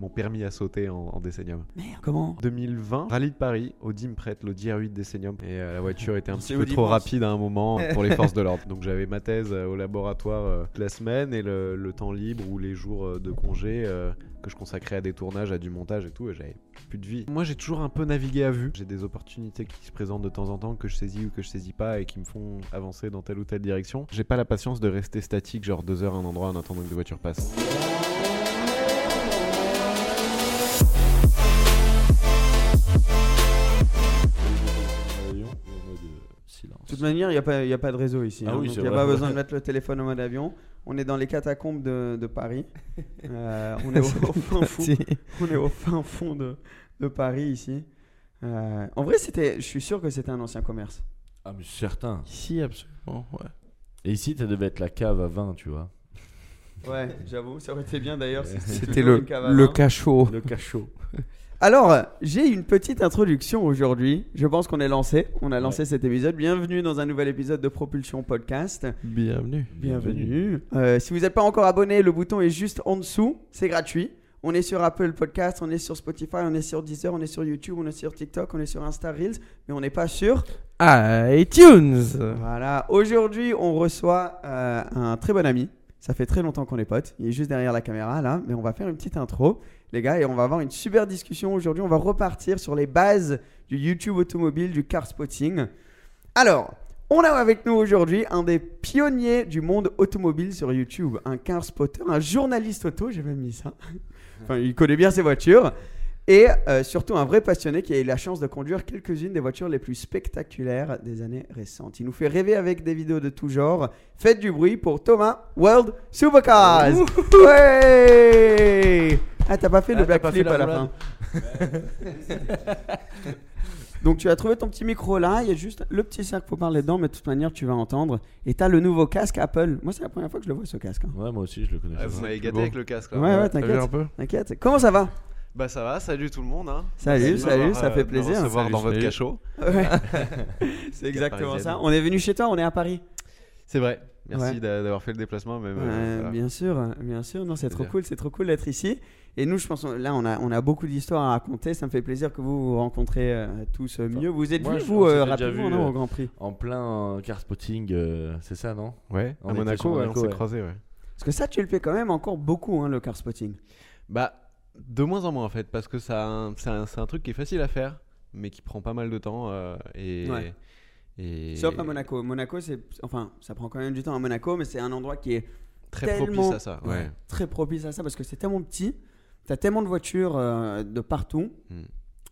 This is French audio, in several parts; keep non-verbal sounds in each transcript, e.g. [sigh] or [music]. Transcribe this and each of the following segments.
Mon permis a sauté en, en Décenium. Merde, comment? 2020, rallye de Paris, Audi me prête l'Audi R8 Décenium. Et euh, la voiture était un petit peu trop France. rapide à un moment [laughs] pour les forces de l'ordre. Donc j'avais ma thèse euh, au laboratoire euh, la semaine et le, le temps libre ou les jours euh, de congé euh, que je consacrais à des tournages, à du montage et tout. Et j'avais plus de vie. Moi j'ai toujours un peu navigué à vue. J'ai des opportunités qui se présentent de temps en temps que je saisis ou que je saisis pas et qui me font avancer dans telle ou telle direction. J'ai pas la patience de rester statique, genre deux heures à un endroit en attendant que des voitures passent. Toute manière, il n'y a, pas- y a pas de réseau ici. Ah hein, oui, donc il n'y a vrai. pas besoin [laughs] de mettre le téléphone en mode avion. On est dans les catacombes de, de Paris. [laughs] Euh, on, est au, au fin fond, on est au fin fond de, de Paris ici. Euh, en vrai, c'était, je suis sûr que c'était un ancien commerce. Ah, mais certain. Ici, absolument, ouais. Et ici, ça devait être la cave à vin, tu vois. Ouais, j'avoue, ça aurait été bien d'ailleurs. si [laughs] C'était le, le cachot. Le cachot. Alors, j'ai une petite introduction aujourd'hui. Je pense qu'on est lancé. On a lancé cet épisode. Bienvenue dans un nouvel épisode de Propulsion Podcast. Bienvenue. Bienvenue. Euh, si vous n'êtes pas encore abonné, le bouton est juste en dessous. C'est gratuit. On est sur Apple Podcast, on est sur Spotify, on est sur Deezer, on est sur YouTube, on est sur TikTok, on est sur Insta Reels, mais on n'est pas sur. iTunes. Voilà. Aujourd'hui, on reçoit euh, un très bon ami. Ça fait très longtemps qu'on est potes. Il est juste derrière la caméra là, mais on va faire une petite intro, les gars, et on va avoir une super discussion aujourd'hui. On va repartir sur les bases du YouTube automobile, du car spotting. Alors, on a avec nous aujourd'hui un des pionniers du monde automobile sur YouTube, un car spotter, un journaliste auto, j'ai même mis ça. [laughs] Enfin, il connaît bien ses voitures. Et euh, surtout un vrai passionné qui a eu la chance de conduire quelques-unes des voitures les plus spectaculaires des années récentes. Il nous fait rêver avec des vidéos de tout genre. Faites du bruit pour Thomas World Supercars. Ouais Ah, t'as pas fait le Ah, t'as backflip fait à la la fin. Donc tu as trouvé ton petit micro là, il y a juste le petit cercle pour parler dedans, mais de toute manière tu vas entendre. Et tu as le nouveau casque Apple. Moi c'est la première fois que je le vois ce casque. hein. Ouais, moi aussi, je le connais. Ah, vous m'avez gâté Bon. avec le casque là. Ouais ouais, T'as T'inquiète. Comment ça va? Bah ça va, salut tout le monde. Hein. Salut, de salut, ça fait euh, de me plaisir. recevoir Salut, dans votre cachot. Ouais. [laughs] C'est exactement ça. On est venu chez toi, on est à Paris. C'est vrai. Merci Ouais. d'avoir fait le déplacement. Même, euh, voilà. Bien sûr, bien sûr. Non, c'est trop cool, c'est trop cool d'être ici. Et nous, je pense, là, on a, on a beaucoup d'histoires à raconter. Ça me fait plaisir que vous vous rencontrez euh, tous euh, mieux. Vous êtes moi, vus, je- vous, euh, rapidement, non, euh, au Grand Prix? En plein car spotting, euh, c'est ça, non? Ouais, On à Monaco, on s'est ouais. croisés. Ouais. Parce que ça, tu le fais quand même encore beaucoup, hein, le car spotting. Bah, de moins en moins en fait, parce que c'est un, truc qui est facile à faire, mais qui prend pas mal de temps. euh, et, Ouais. et Sauf à Monaco. Monaco, c'est. Enfin, ça prend quand même du temps à Monaco, mais c'est un endroit qui est Très propice à ça. Ouais. très propice à ça parce que c'est tellement petit. T'as tellement de voitures euh, de partout Hmm.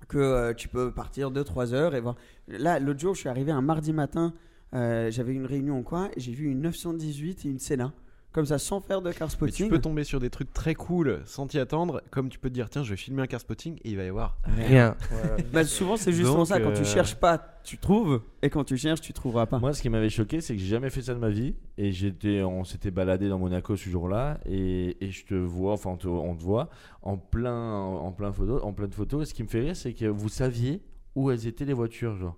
que euh, tu peux partir 2-3 heures et voir. Là, l'autre jour, je suis arrivé un mardi matin. J'avais une réunion ou quoi, et j'ai vu une 918 et une Senna. Comme ça, sans faire de car Mais spotting. tu peux tomber sur des trucs très cool sans t'y attendre, comme tu peux te dire tiens je vais filmer un car spotting et il va y avoir Rien. [laughs] Bah, souvent, c'est justement Donc, ça. Quand tu euh, cherches pas, tu trouves. Et quand tu cherches, tu trouveras pas. Moi, ce qui m'avait choqué, c'est que j'ai jamais fait ça de ma vie. Et j'étais, on s'était baladé dans Monaco ce jour-là. Et, et je te vois, enfin, on te, on te voit en plein, en plein photo, en pleine photo. Et ce qui me fait rire, c'est que vous saviez où elles étaient les voitures, genre.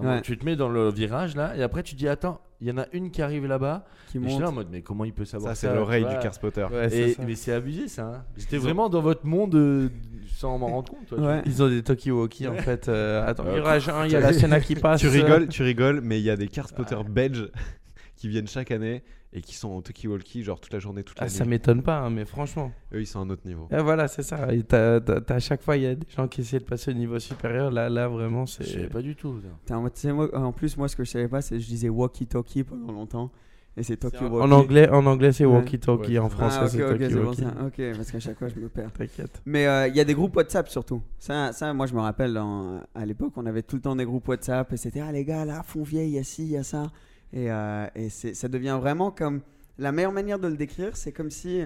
Ouais. Tu te mets dans le virage là, et après tu dis attends, il y en a une qui arrive là-bas. qui Et je suis là en mode mais comment il peut savoir Ça ça c'est l'oreille du car spotter. Ouais, Et- mais c'est abusé ça. hein. J'étais vraiment dans votre monde euh, sans m'en rendre compte. toi. Ouais. Ils ont des talkie-walkie en fait. euh, attends, Euh, virage 1, il y a la Senna qui [laughs] passe. Tu rigoles, tu rigoles, mais il y a des car spotters belges [laughs] qui viennent chaque année et qui sont en talkie-walkie genre toute la journée, toute Ah, la ça nuit. m'étonne pas, hein, mais franchement. Eux, ils sont à un autre niveau. Et voilà, c'est ça. Et t'as- t'as- t'as- à chaque fois, il y a des gens qui essaient de passer au niveau supérieur. Là, là vraiment, Je savais c'est. pas du tout. ça. Moi, en plus, moi, ce que je savais pas, c'est que je disais walkie-talkie pendant longtemps. Et c'est talkie walkie. En anglais, en anglais c'est Ouais. walkie-talkie. Ouais, en c'est français, ah, c'est c'est talkie-walkie. ça. Ok, parce qu'à chaque fois, je me perds. T'inquiète. Mais euh, il y a des groupes WhatsApp surtout. Ça, ça moi, je me rappelle, dans- à l'époque, on avait tout le temps des groupes WhatsApp. Et c'était, ah, les gars, là, fond vieille, il y a ci, il y a ça. Et, euh, et c'est- ça devient vraiment comme. La meilleure manière de le décrire, c'est comme si.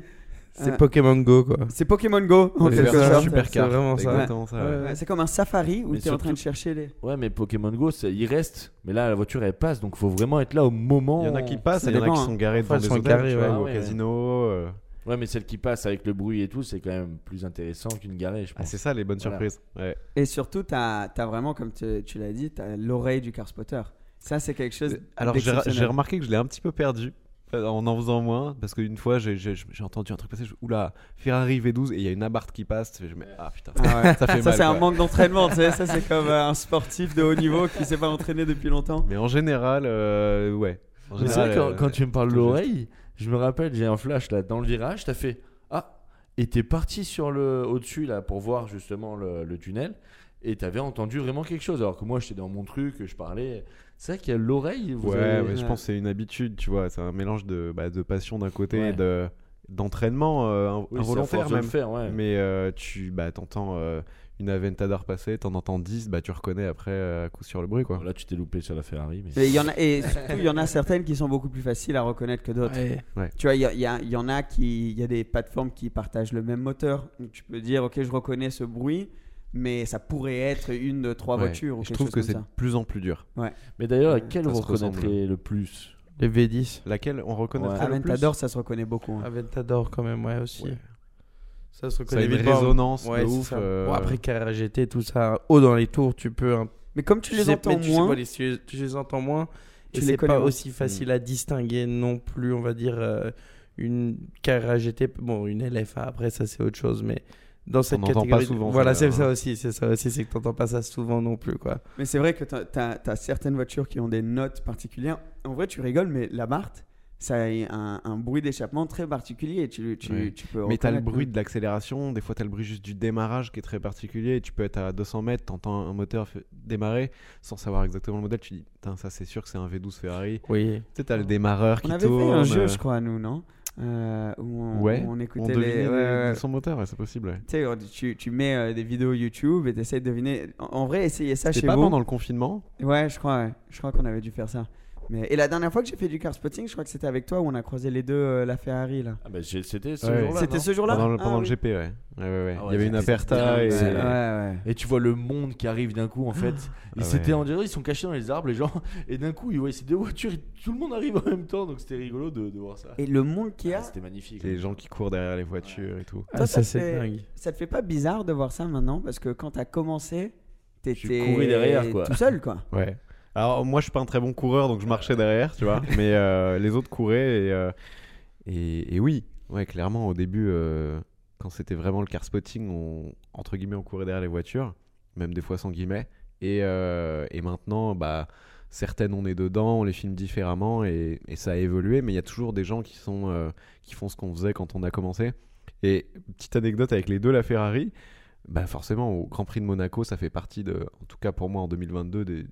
C'est Euh, Pokémon Go, quoi. C'est Pokémon Go, en quelque c'est ça, sorte. c'est vraiment ça. Exactement ça. ouais. Ouais, c'est comme un safari où tu es en train de chercher les. Ouais, mais Pokémon Go, ça- il reste. Mais là, la voiture, elle passe, donc faut vraiment être là au moment. Il y en a qui passent, il y en a dépend, qui hein. sont garés devant des hôtels, ouais. Ah au casino. euh. Ouais, mais celle qui passe avec le bruit et tout, c'est quand même plus intéressant qu'une garée, je Ah, pense. c'est ça les bonnes Voilà. surprises. Ouais. Et surtout, tu as, vraiment, comme tu, tu l'as dit, tu as l'oreille du car spotter. Ça, c'est quelque chose. Alors j'ai remarqué que je l'ai un petit peu perdu euh, en en faisant moins parce qu'une fois j'ai entendu un truc passer, je, oula Ferrari V12 et il y a une abarth qui passe, je me ah putain. Ah ouais. [laughs] Ça fait Ça, mal, c'est un manque d'entraînement, tu sais. [laughs] Ça, c'est comme euh, un sportif de haut niveau qui s'est pas entraîné depuis longtemps. Mais en général, euh, ouais. C'est vrai, quand, euh, quand tu me parles de l'oreille, je me rappelle, j'ai un flash là dans le virage, t'as fait Ah Et t'es parti sur le au-dessus là pour voir justement le, le tunnel et t'avais entendu vraiment quelque chose. Alors que moi j'étais dans mon truc, je parlais. C'est vrai qu'il y a l'oreille. vous Ouais, avez- mais je pense que c'est une habitude, tu vois. C'est un mélange de, bah, de passion d'un côté Ouais. et de d'entraînement euh, Oui, involontaire même. faire, ouais. Mais euh, tu bah, t'entends euh, une Aventador passer, t'en entends 10, bah, tu reconnais après euh, à coup sur le bruit. quoi. Là, tu t'es loupé sur la Ferrari. Mais... Mais il y en a, et surtout, il y en a certaines qui sont beaucoup plus faciles à reconnaître que d'autres. Ouais. Tu vois, il y, a- il y a- y en a qui, il y a des plateformes qui partagent le même moteur. Donc, tu peux dire, ok, je reconnais ce bruit, mais ça pourrait être une de trois Ouais. voitures. Ou je quelque trouve chose que c'est de plus en plus dur. Mais d'ailleurs, laquelle ressemble. reconnaîtrez le plus? Les V10. Laquelle on reconnaît Ouais. le plus? Aventador, ça se reconnaît beaucoup. hein. Aventador, quand même, ouais, aussi. Ouais. Ça se Ça a reconnaît une pas. résonance Ouais, de c'est ouf. euh, Bon, après, tout ça, haut dans les tours, tu peux. Mais comme tu tu les sais- entends mais tu sais moins, pas, les- tu, tu les entends moins. Tu et les c'est connais pas aussi facile à distinguer non plus, on va dire, euh, une Carrera GT. Bon, une LFA, après, ça, c'est autre chose, mais. Dans cette n'entend pas catégorie, souvent, voilà, c'est ça aussi, c'est ça aussi, c'est que t'entends pas ça souvent non plus, quoi. Mais c'est vrai que tu as, certaines voitures qui ont des notes particulières. En vrai, tu rigoles, mais la Barthes, ça a un, un bruit d'échappement très particulier. Tu, tu, tu peux Mais t'as le reconnaître, bruit de l'accélération, des fois t'as le bruit juste du démarrage qui est très particulier. Tu peux être à 200 mètres, t'entends un moteur démarrer sans savoir exactement le modèle. Tu dis, ça c'est sûr que c'est un V12 Ferrari. Oui. Tu sais, t'as le démarreur On qui avait tourne. fait un jeu, je crois, nous, non? Euh, où on, Ouais, où on On écoutait devinait les. ouais, ouais, ouais. son moteur, ouais, c'est possible. ouais. Tu tu, mets euh, des vidéos YouTube et t'essayes de deviner. En, en vrai, essayez ça chez pas vous. pendant le confinement? Ouais, je crois, ouais. Je crois qu'on avait dû faire ça. Mais... Et la dernière fois que j'ai fait du car spotting, je crois que c'était avec toi où on a croisé les deux, euh, la Ferrari là. Ah bah, j'ai- C'était ce Ouais. jour-là. C'était non ce jour-là Pendant, le, Ah pendant le oui. GP, ouais. Ouais, ouais, ouais. Ah Il y avait une c'était aperta et. c'est- Ouais, ouais. Et tu vois le monde qui arrive d'un coup en fait. Et Ah c'était ouais. on dirait ils sont cachés dans les arbres les gens. [laughs] Et d'un coup ils voient ces deux voitures et tout le monde arrive en même temps donc c'était rigolo de, de voir ça. Et le monde qu'il y a, Ah, c'était magnifique. Les gens qui courent derrière les voitures et tout. Ah, Toi, ça, ça c'est fait- dingue. ça te fait pas bizarre de voir ça maintenant? Parce que quand t'as commencé, t'étais courais derrière, quoi. tout seul quoi. Ouais. Alors moi je suis pas un très bon coureur donc je marchais derrière, tu vois. Mais euh, les autres couraient et, euh, et, et oui, ouais clairement au début euh, quand c'était vraiment le car spotting, on, entre guillemets on courait derrière les voitures, même des fois sans guillemets. Et, et maintenant bah certaines on est dedans, on les filme différemment et, ça a évolué. Mais il y a toujours des gens qui sont qui font ce qu'on faisait quand on a commencé. Et petite anecdote avec les deux la Ferrari. Bah forcément au Grand Prix de Monaco ça fait partie de, en tout cas pour moi en 2022 des, des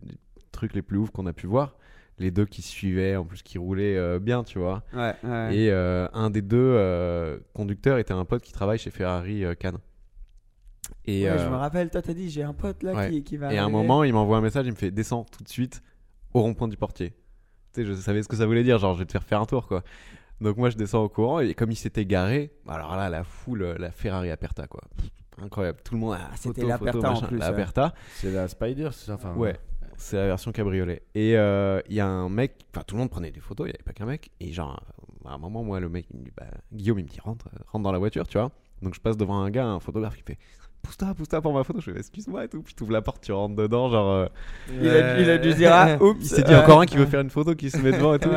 trucs les plus ouf qu'on a pu voir. Les deux qui se suivaient, en plus qui roulaient euh, bien, tu vois. Ouais, ouais. Et euh, un des deux euh, conducteurs était un pote qui travaille chez Ferrari euh, Cannes. Et, Ouais, euh, je me rappelle, toi t'as dit j'ai un pote là ouais. qui, qui va. et à un moment, il m'envoie un message, il me fait descends tout de suite au rond-point du portier. Tu sais, je savais ce que ça voulait dire, genre je vais te faire faire un tour, quoi. Donc moi, je descends au courant et comme il s'était garé, alors là, la foule, la Ferrari Aperta, quoi. Pff, Incroyable, tout le monde. Ah, c'était l'Aperta en plus, La ouais. Aperta. C'est la Spider c'est ça enfin, Ouais, c'est la version cabriolet. Et euh, il y a un mec, enfin tout le monde prenait des photos, il n'y avait pas qu'un mec. Et genre, à un moment, moi, le mec, il me dit, bah, Guillaume, il me dit, rentre, rentre dans la voiture, tu vois. Donc je passe devant un gars, un photographe qui fait, pousse-toi, pousse-toi pour ma photo. Je fais, excuse-moi et tout. Puis tu ouvres la porte, tu rentres dedans, genre. euh, Il a, il a dû se dire ah, oups. [laughs] il s'est dit encore un qui veut faire une photo, qui se met devant et tout.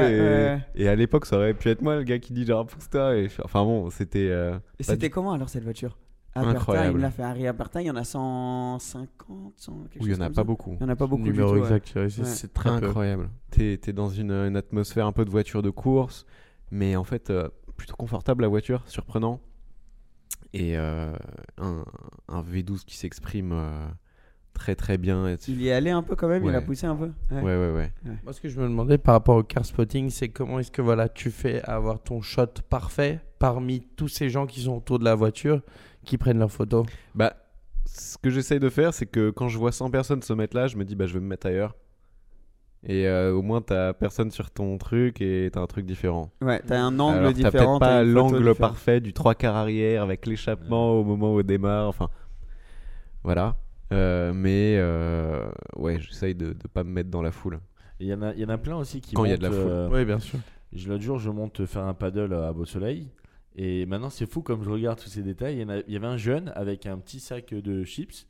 Et, à l'époque, ça aurait pu être moi, le gars qui dit, genre, pousse-toi. Et, enfin bon, c'était. euh, Et c'était du- comment alors cette voiture? Incroyable. une la Ferrari Aperta, il y en a 150, 100, quelque Oui, il chose n'y en a pas ça. beaucoup. Il y en a pas beaucoup Numéro du tout, ouais. exact, ouais, c'est Ouais. très. Incroyable. T'es es dans une, une atmosphère un peu de voiture de course. Mais en fait, euh, plutôt confortable la voiture, surprenant. Et euh, un, un V12 qui s'exprime euh, très très bien. Et- Il y est allé un peu quand même, il a Ouais. poussé un peu. Ouais, ouais, ouais. Moi, ce que je me demandais par rapport au car spotting, c'est comment est-ce que voilà, tu fais avoir ton shot parfait parmi tous ces gens qui sont autour de la voiture qui prennent leurs photos. Bah, ce que j'essaye de faire, c'est que quand je vois 100 personnes se mettre là, je me dis, bah, je vais me mettre ailleurs. Et euh, au moins, t'as personne sur ton truc et t'as un truc différent. Ouais, t'as un angle Alors, t'as différent. peut-être pas t'as une photo l'angle différente. parfait du trois quarts arrière avec l'échappement au moment où on démarre. Enfin, voilà. Euh, mais euh, ouais, j'essaye de, de pas me mettre dans la foule. Il y, en a- il y en a plein aussi qui Quand il y a de la montent, foule. euh, Oui, bien sûr. Je- L'autre jour, je monte faire un paddle à Beau Soleil. Et maintenant, c'est fou comme je regarde tous ces détails. Il y, avait un jeune avec un petit sac de chips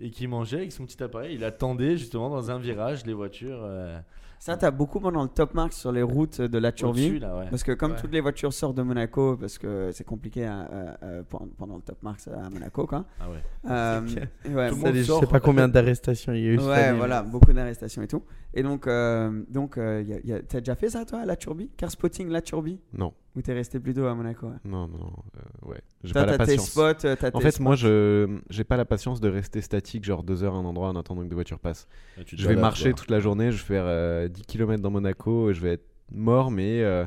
et qui mangeait avec son petit appareil. Il attendait justement dans un virage les voitures euh, Ça, t'as beaucoup pendant le top mark sur les routes de la ouais. Parce que comme Ouais. toutes les voitures sortent de Monaco, parce que c'est compliqué à- à- à- pendant le top mark à Monaco, quoi. Ah ouais. Euh, je sais pas combien d'arrestations il y a eu. cette Ouais, année, voilà, beaucoup d'arrestations et tout. Et donc, euh, donc euh, y a- y a- t'as déjà fait ça, toi, à la Turbie? Car spotting la Turbie? Non, Ou t'es resté plutôt à Monaco ouais? non, non. euh, ouais, j'ai Toi, pas la t'as tes patience. spots, euh, t'as En tes fait, moi, je j'ai pas la patience de rester statique, genre deux heures à un endroit en attendant que des voitures passent. Tu te Je vais balades, marcher quoi. toute la journée, je vais faire euh, 10 km dans Monaco, et je vais être mort, mais euh,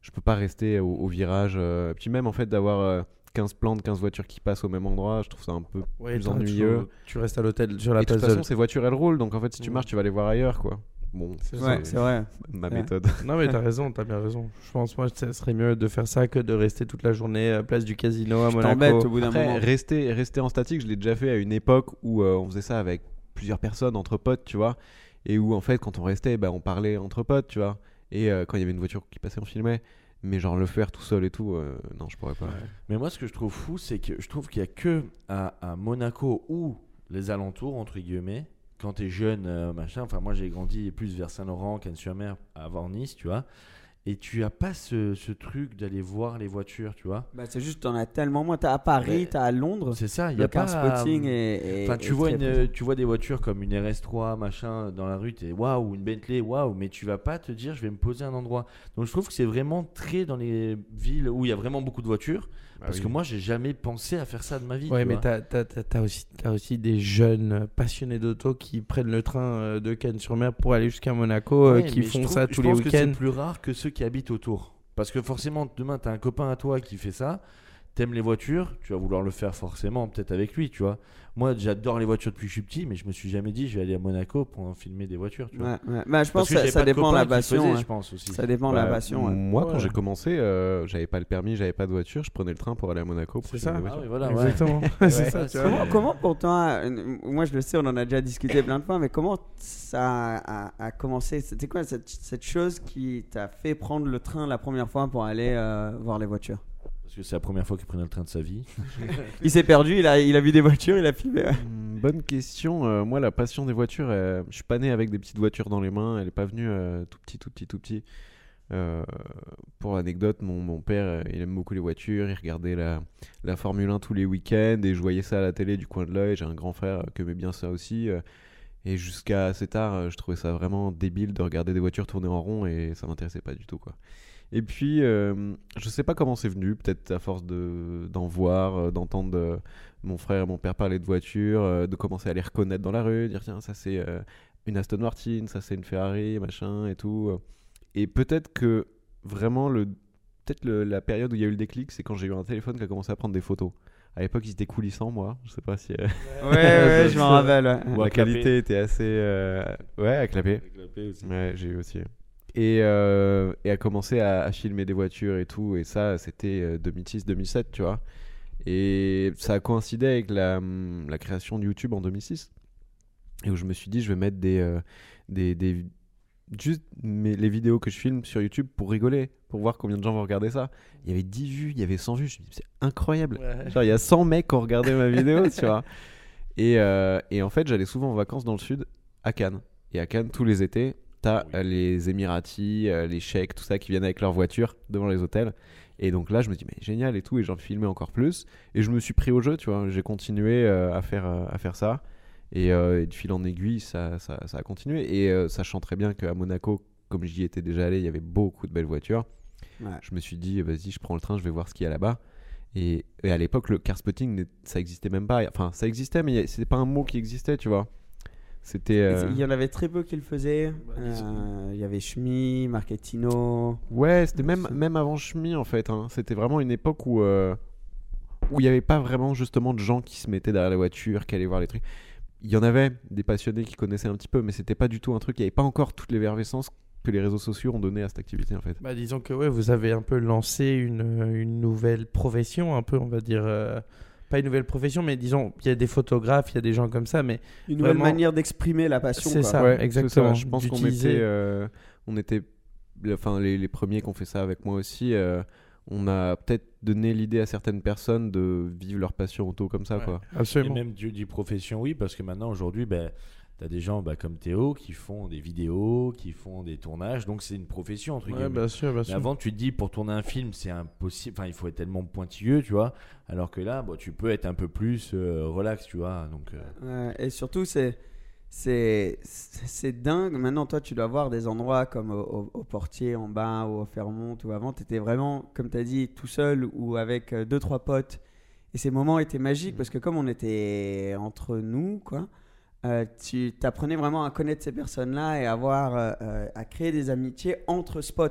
je peux pas rester au, au virage. euh. Puis même, en fait, d'avoir euh, 15 plantes, 15 voitures qui passent au même endroit, je trouve ça un peu Ouais, plus ennuyeux. Tu restes à l'hôtel sur la Et de toute place de- façon, ces voitures, elles roulent, donc en fait, si tu marches, tu vas les voir ailleurs, quoi. Bon, C'est Ouais, vrai. ma Ouais. méthode. [laughs] Non mais t'as raison, t'as bien raison. Je pense moi ça serait mieux de faire ça que de rester toute la journée à place du casino à t'embêtes Monaco. au bout d'un Après, moment. rester, rester en statique, je l'ai déjà fait à une époque où euh, on faisait ça avec plusieurs personnes, entre potes, tu vois. Et où, en fait, quand on restait, bah, on parlait entre potes, tu vois. Et euh, quand il y avait une voiture qui passait, on filmait. Mais genre le faire tout seul et tout, euh, non, je pourrais pas. Mais moi, ce que je trouve fou, c'est que je trouve qu'il y a que à, Monaco ou les alentours, entre guillemets, quand t'es jeune, euh, machin. Enfin, moi, j'ai grandi plus vers Saint-Laurent, Cannes-sur-Mer, avant Nice, tu vois. Et tu as pas ce, ce truc d'aller voir les voitures, tu vois? Bah, c'est juste, t'en as tellement moins. T'as à Paris, t'as à Londres. C'est ça, il y a pas. spotting et. Enfin, tu vois, une, tu vois des voitures comme une RS3, machin, dans la rue, t'es waouh, ou une Bentley, waouh, mais tu vas pas te dire, je vais me poser à un endroit. Donc, je trouve que c'est vraiment très dans les villes où il y a vraiment beaucoup de voitures. Bah parce oui. que moi, j'ai jamais pensé à faire ça de ma vie. Ouais, tu mais t'as, t'as, t'as- t'as aussi, t'as aussi des jeunes passionnés d'auto qui prennent le train euh, de Cannes-sur-Mer pour aller jusqu'à Monaco, euh, Ouais, qui je font trouve- ça je tous les pense que week-ends. C'est plus rare que ceux qui habitent autour. Parce que forcément, demain, tu as un copain à toi qui fait ça. T'aimes les voitures, tu vas vouloir le faire forcément, peut-être avec lui, tu vois. Moi, j'adore les voitures depuis que je suis petit, mais je me suis jamais dit, je vais aller à Monaco pour en filmer des voitures, tu vois. Ouais, ouais. Bah, je pense que ça, dépend de la le passion. faisaient, ouais. je pense aussi. Ça dépend de la Bah, passion. ouais. Moi, quand j'ai commencé, euh, j'avais pas le permis, j'avais pas de voiture, je prenais le train pour aller à Monaco. pour C'est filmer ça. Ah voilà, ouais. Exactement. [laughs] Ouais, c'est ça, tu. Comment, comment pour toi, euh, moi je le sais, on en a déjà discuté plein de fois, mais comment ça a, a- a commencé? C'était quoi cette, cette chose qui t'a fait prendre le train la première fois pour aller euh, voir les voitures? C'est la première fois qu'il prenait le train de sa vie. Il s'est perdu, il a, vu des voitures, il a filmé. Hmm, Bonne question. Euh, moi, la passion des voitures, euh, je suis pas né avec des petites voitures dans les mains. Elle est pas venue euh, tout petit, tout petit, tout petit. Euh, pour l'anecdote, mon, père, il aime beaucoup les voitures. Il regardait la, Formule 1 tous les week-ends et je voyais ça à la télé du coin de l'œil. J'ai un grand frère qui aimait bien ça aussi. et jusqu'à assez tard, je trouvais ça vraiment débile de regarder des voitures tourner en rond et ça m'intéressait pas du tout, quoi. Et puis, euh, je sais pas comment c'est venu, peut-être à force de, d'en voir, euh, d'entendre euh, mon frère et mon père parler de voitures, euh, de commencer à les reconnaître dans la rue, dire tiens, ça c'est une Aston Martin, ça c'est une Ferrari, machin et tout. Et peut-être que vraiment, le, peut-être le- la période où il y a eu le déclic, c'est quand j'ai eu un téléphone qui a commencé à prendre des photos. À l'époque, il était coulissant, moi. Je sais pas si euh, Ouais, ouais, [laughs] je m'en rappelle. ouais. Ou à la qualité était assez. euh, Ouais, à clapper. Ouais, j'ai eu aussi. Et, euh, et a commencé à, à filmer des voitures et tout. Et ça, c'était 2006-2007, tu vois. Et ça a coïncidé avec la, hum, la création de YouTube en 2006. Et où je me suis dit, je vais mettre des. euh, des, des juste mes- les vidéos que je filme sur YouTube pour rigoler, pour voir combien de gens vont regarder ça. Il y avait 10 vues, il y avait 100 vues. Je me suis dit, c'est incroyable. Genre, il y a 100 mecs qui ont regardé ma vidéo, tu vois. Et, euh, et en fait, j'allais souvent en vacances dans le sud, à Cannes. Et à Cannes, tous les étés, t'as Oui. euh, les Émiratis, euh, les Cheikhs, tout ça, qui viennent avec leur voiture devant les hôtels. Et donc là, je me dis, mais génial et tout, et j'en filmais encore plus. Et je me suis pris au jeu, tu vois. J'ai continué euh, à, faire, à faire ça. Et, euh, et de fil en aiguille, ça, ça, ça a continué. Et euh, sachant très bien qu'à Monaco, comme j'y étais déjà allé, il y avait beaucoup de belles voitures. Ouais. Je me suis dit, vas-y, je prends le train, je vais voir ce qu'il y a là-bas. Et, et à l'époque, le car spotting, ça existait même pas. Enfin, ça existait, mais c'était pas un mot qui existait, tu vois. C'était. euh, Il y en avait très peu qui le faisaient. Bah, Euh, Il y avait Schmi, Marquetino. Ouais, c'était même, même avant Chemi en fait. hein. C'était vraiment une époque où euh, où il n'y avait pas vraiment justement de gens qui se mettaient derrière la voiture, qui allaient voir les trucs. Il y en avait des passionnés qui connaissaient un petit peu, mais c'était pas du tout un truc. Il n'y avait pas encore toute l'effervescence que les réseaux sociaux ont donné à cette activité en fait. Bah, disons que ouais, vous avez un peu lancé une, une nouvelle profession, un peu, on va dire. Pas une nouvelle profession, mais disons, il y a des photographes, il y a des gens comme ça, mais Une nouvelle Vraiment. manière d'exprimer la passion. C'est ça. Ouais, exactement. Je pense qu'on était, euh, on était, enfin les, les premiers qui ont fait ça avec moi aussi. euh, on a peut-être donné l'idée à certaines personnes de vivre leur passion auto comme ça, Ouais. quoi. Et absolument. même du, du profession, oui, parce que maintenant, aujourd'hui, ben, tu as des gens bah, comme Théo qui font des vidéos, qui font des tournages, donc c'est une profession, entre Ouais, guillemets. bien sûr, bien Mais sûr. avant, tu te dis, pour tourner un film, c'est impossible, enfin, il faut être tellement pointilleux, tu vois, alors que là, bon, tu peux être un peu plus euh, relax, tu vois, donc... euh, Ouais, et surtout, c'est. C'est c'est dingue. Maintenant, toi, tu dois voir des endroits comme au, au- au Portier en bas ou au Fermont ou avant. Tu étais vraiment, comme tu as dit, tout seul ou avec euh, deux, trois potes. Et ces moments étaient magiques parce que, comme on était entre nous, quoi, euh, tu t'apprenais vraiment à connaître ces personnes-là et à, avoir, euh, euh, à créer des amitiés entre spots.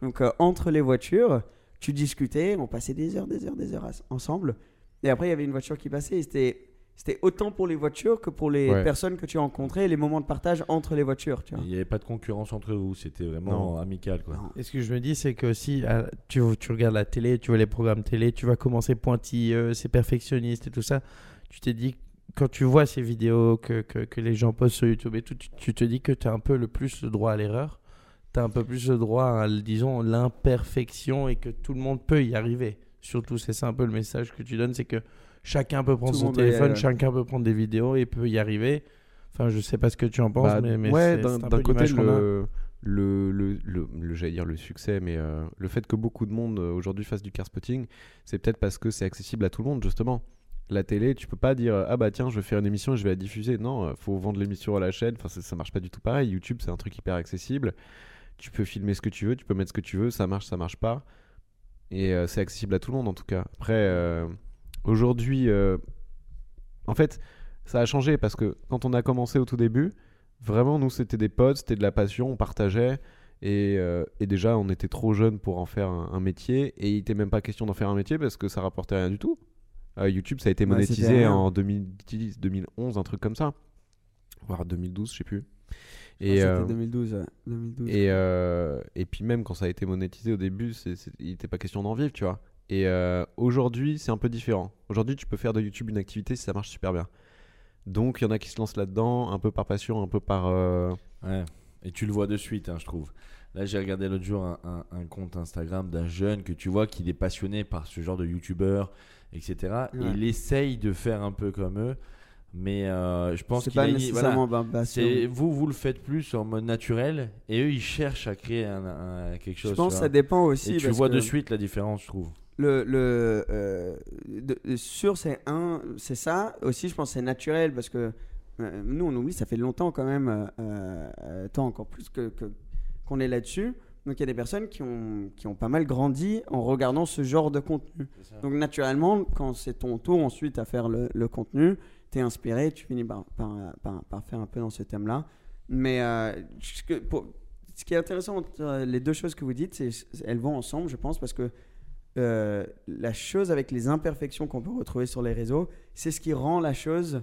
Donc, euh, entre les voitures, tu discutais, on passait des heures, des heures, des heures ensemble. Et après, il y avait une voiture qui passait. et C'était c'était autant pour les voitures que pour les Ouais. personnes que tu rencontrais, les moments de partage entre les voitures. Tu vois. Il n'y avait pas de concurrence entre vous, c'était vraiment amical, quoi. Non. Et ce que je me dis, c'est que si tu, tu regardes la télé, tu vois les programmes télé, tu vas commencer pointilleux, c'est perfectionniste et tout ça, tu t'es dit, quand tu vois ces vidéos que, que, que les gens postent sur YouTube et tout, tu, tu te dis que tu as un peu le plus le droit à l'erreur, tu as un peu plus le droit à, disons, l'imperfection et que tout le monde peut y arriver. Surtout, c'est ça un peu le message que tu donnes, c'est que chacun peut prendre Tout son est, téléphone, euh, chacun peut prendre des vidéos et peut y arriver. Enfin, je sais pas ce que tu en penses, Bah, mais, mais ouais, d'un côté, le, le, le, le- j'allais dire le succès, mais euh, le fait que beaucoup de monde euh, aujourd'hui fasse du car spotting, c'est peut-être parce que c'est accessible à tout le monde, justement. La télé, tu peux pas dire ah bah tiens, je vais faire une émission et je vais la diffuser. Non, euh, faut vendre l'émission à la chaîne. Enfin, ça, ça marche pas du tout pareil. YouTube, c'est un truc hyper accessible. Tu peux filmer ce que tu veux, tu peux mettre ce que tu veux, ça marche, ça marche pas. Et euh, c'est accessible à tout le monde en tout cas. Après, euh, aujourd'hui, en fait, ça a changé parce que quand on a commencé au tout début, vraiment, nous, c'était des potes, c'était de la passion, on partageait. Et, déjà, on était trop jeunes pour en faire un, un métier. Et il n'était même pas question d'en faire un métier parce que ça rapportait rien du tout. Euh, YouTube, ça a été monétisé en 2010, 2011, un truc comme ça. Voire 2012, je sais plus. Et Et, euh, 2012. ouais, 2012. et, euh, et puis même quand ça a été monétisé au début, c'est- c'est- il n'était pas question d'en vivre, tu vois. Et euh, aujourd'hui, c'est un peu différent. Aujourd'hui, tu peux faire de YouTube une activité si ça marche super bien. Donc, il y en a qui se lancent là-dedans, un peu par passion, un peu par... euh, Ouais. Et tu le vois de suite, hein, je trouve. Là, j'ai regardé l'autre jour un, un- un compte Instagram d'un jeune que tu vois qu'il est passionné par ce genre de youtubeur, etc. Et il essaye de faire un peu comme eux. Mais euh, je pense nécessairement voilà. C'est vous, vous le faites plus en mode naturel, et eux, ils cherchent à créer un, un- quelque chose. Je pense que ça dépend aussi. Et tu parce vois que de suite la différence, je trouve. Le, le, euh, de- sur c'est un, c'est ça. Aussi, je pense que c'est naturel parce que euh, nous, on oublie, ça fait longtemps quand même, tant encore plus que, que- qu'on est là-dessus. Donc il y a des personnes qui ont, qui ont pas mal grandi en regardant ce genre de contenu. Donc naturellement, quand c'est ton tour ensuite à faire le, le contenu, tu es inspiré, tu finis par, par, par- par faire un peu dans ce thème-là. Mais euh, pour- ce qui est intéressant entre euh, les deux choses que vous dites, c'est elles vont ensemble, je pense, parce que euh, la chose avec les imperfections qu'on peut retrouver sur les réseaux, c'est ce qui rend la chose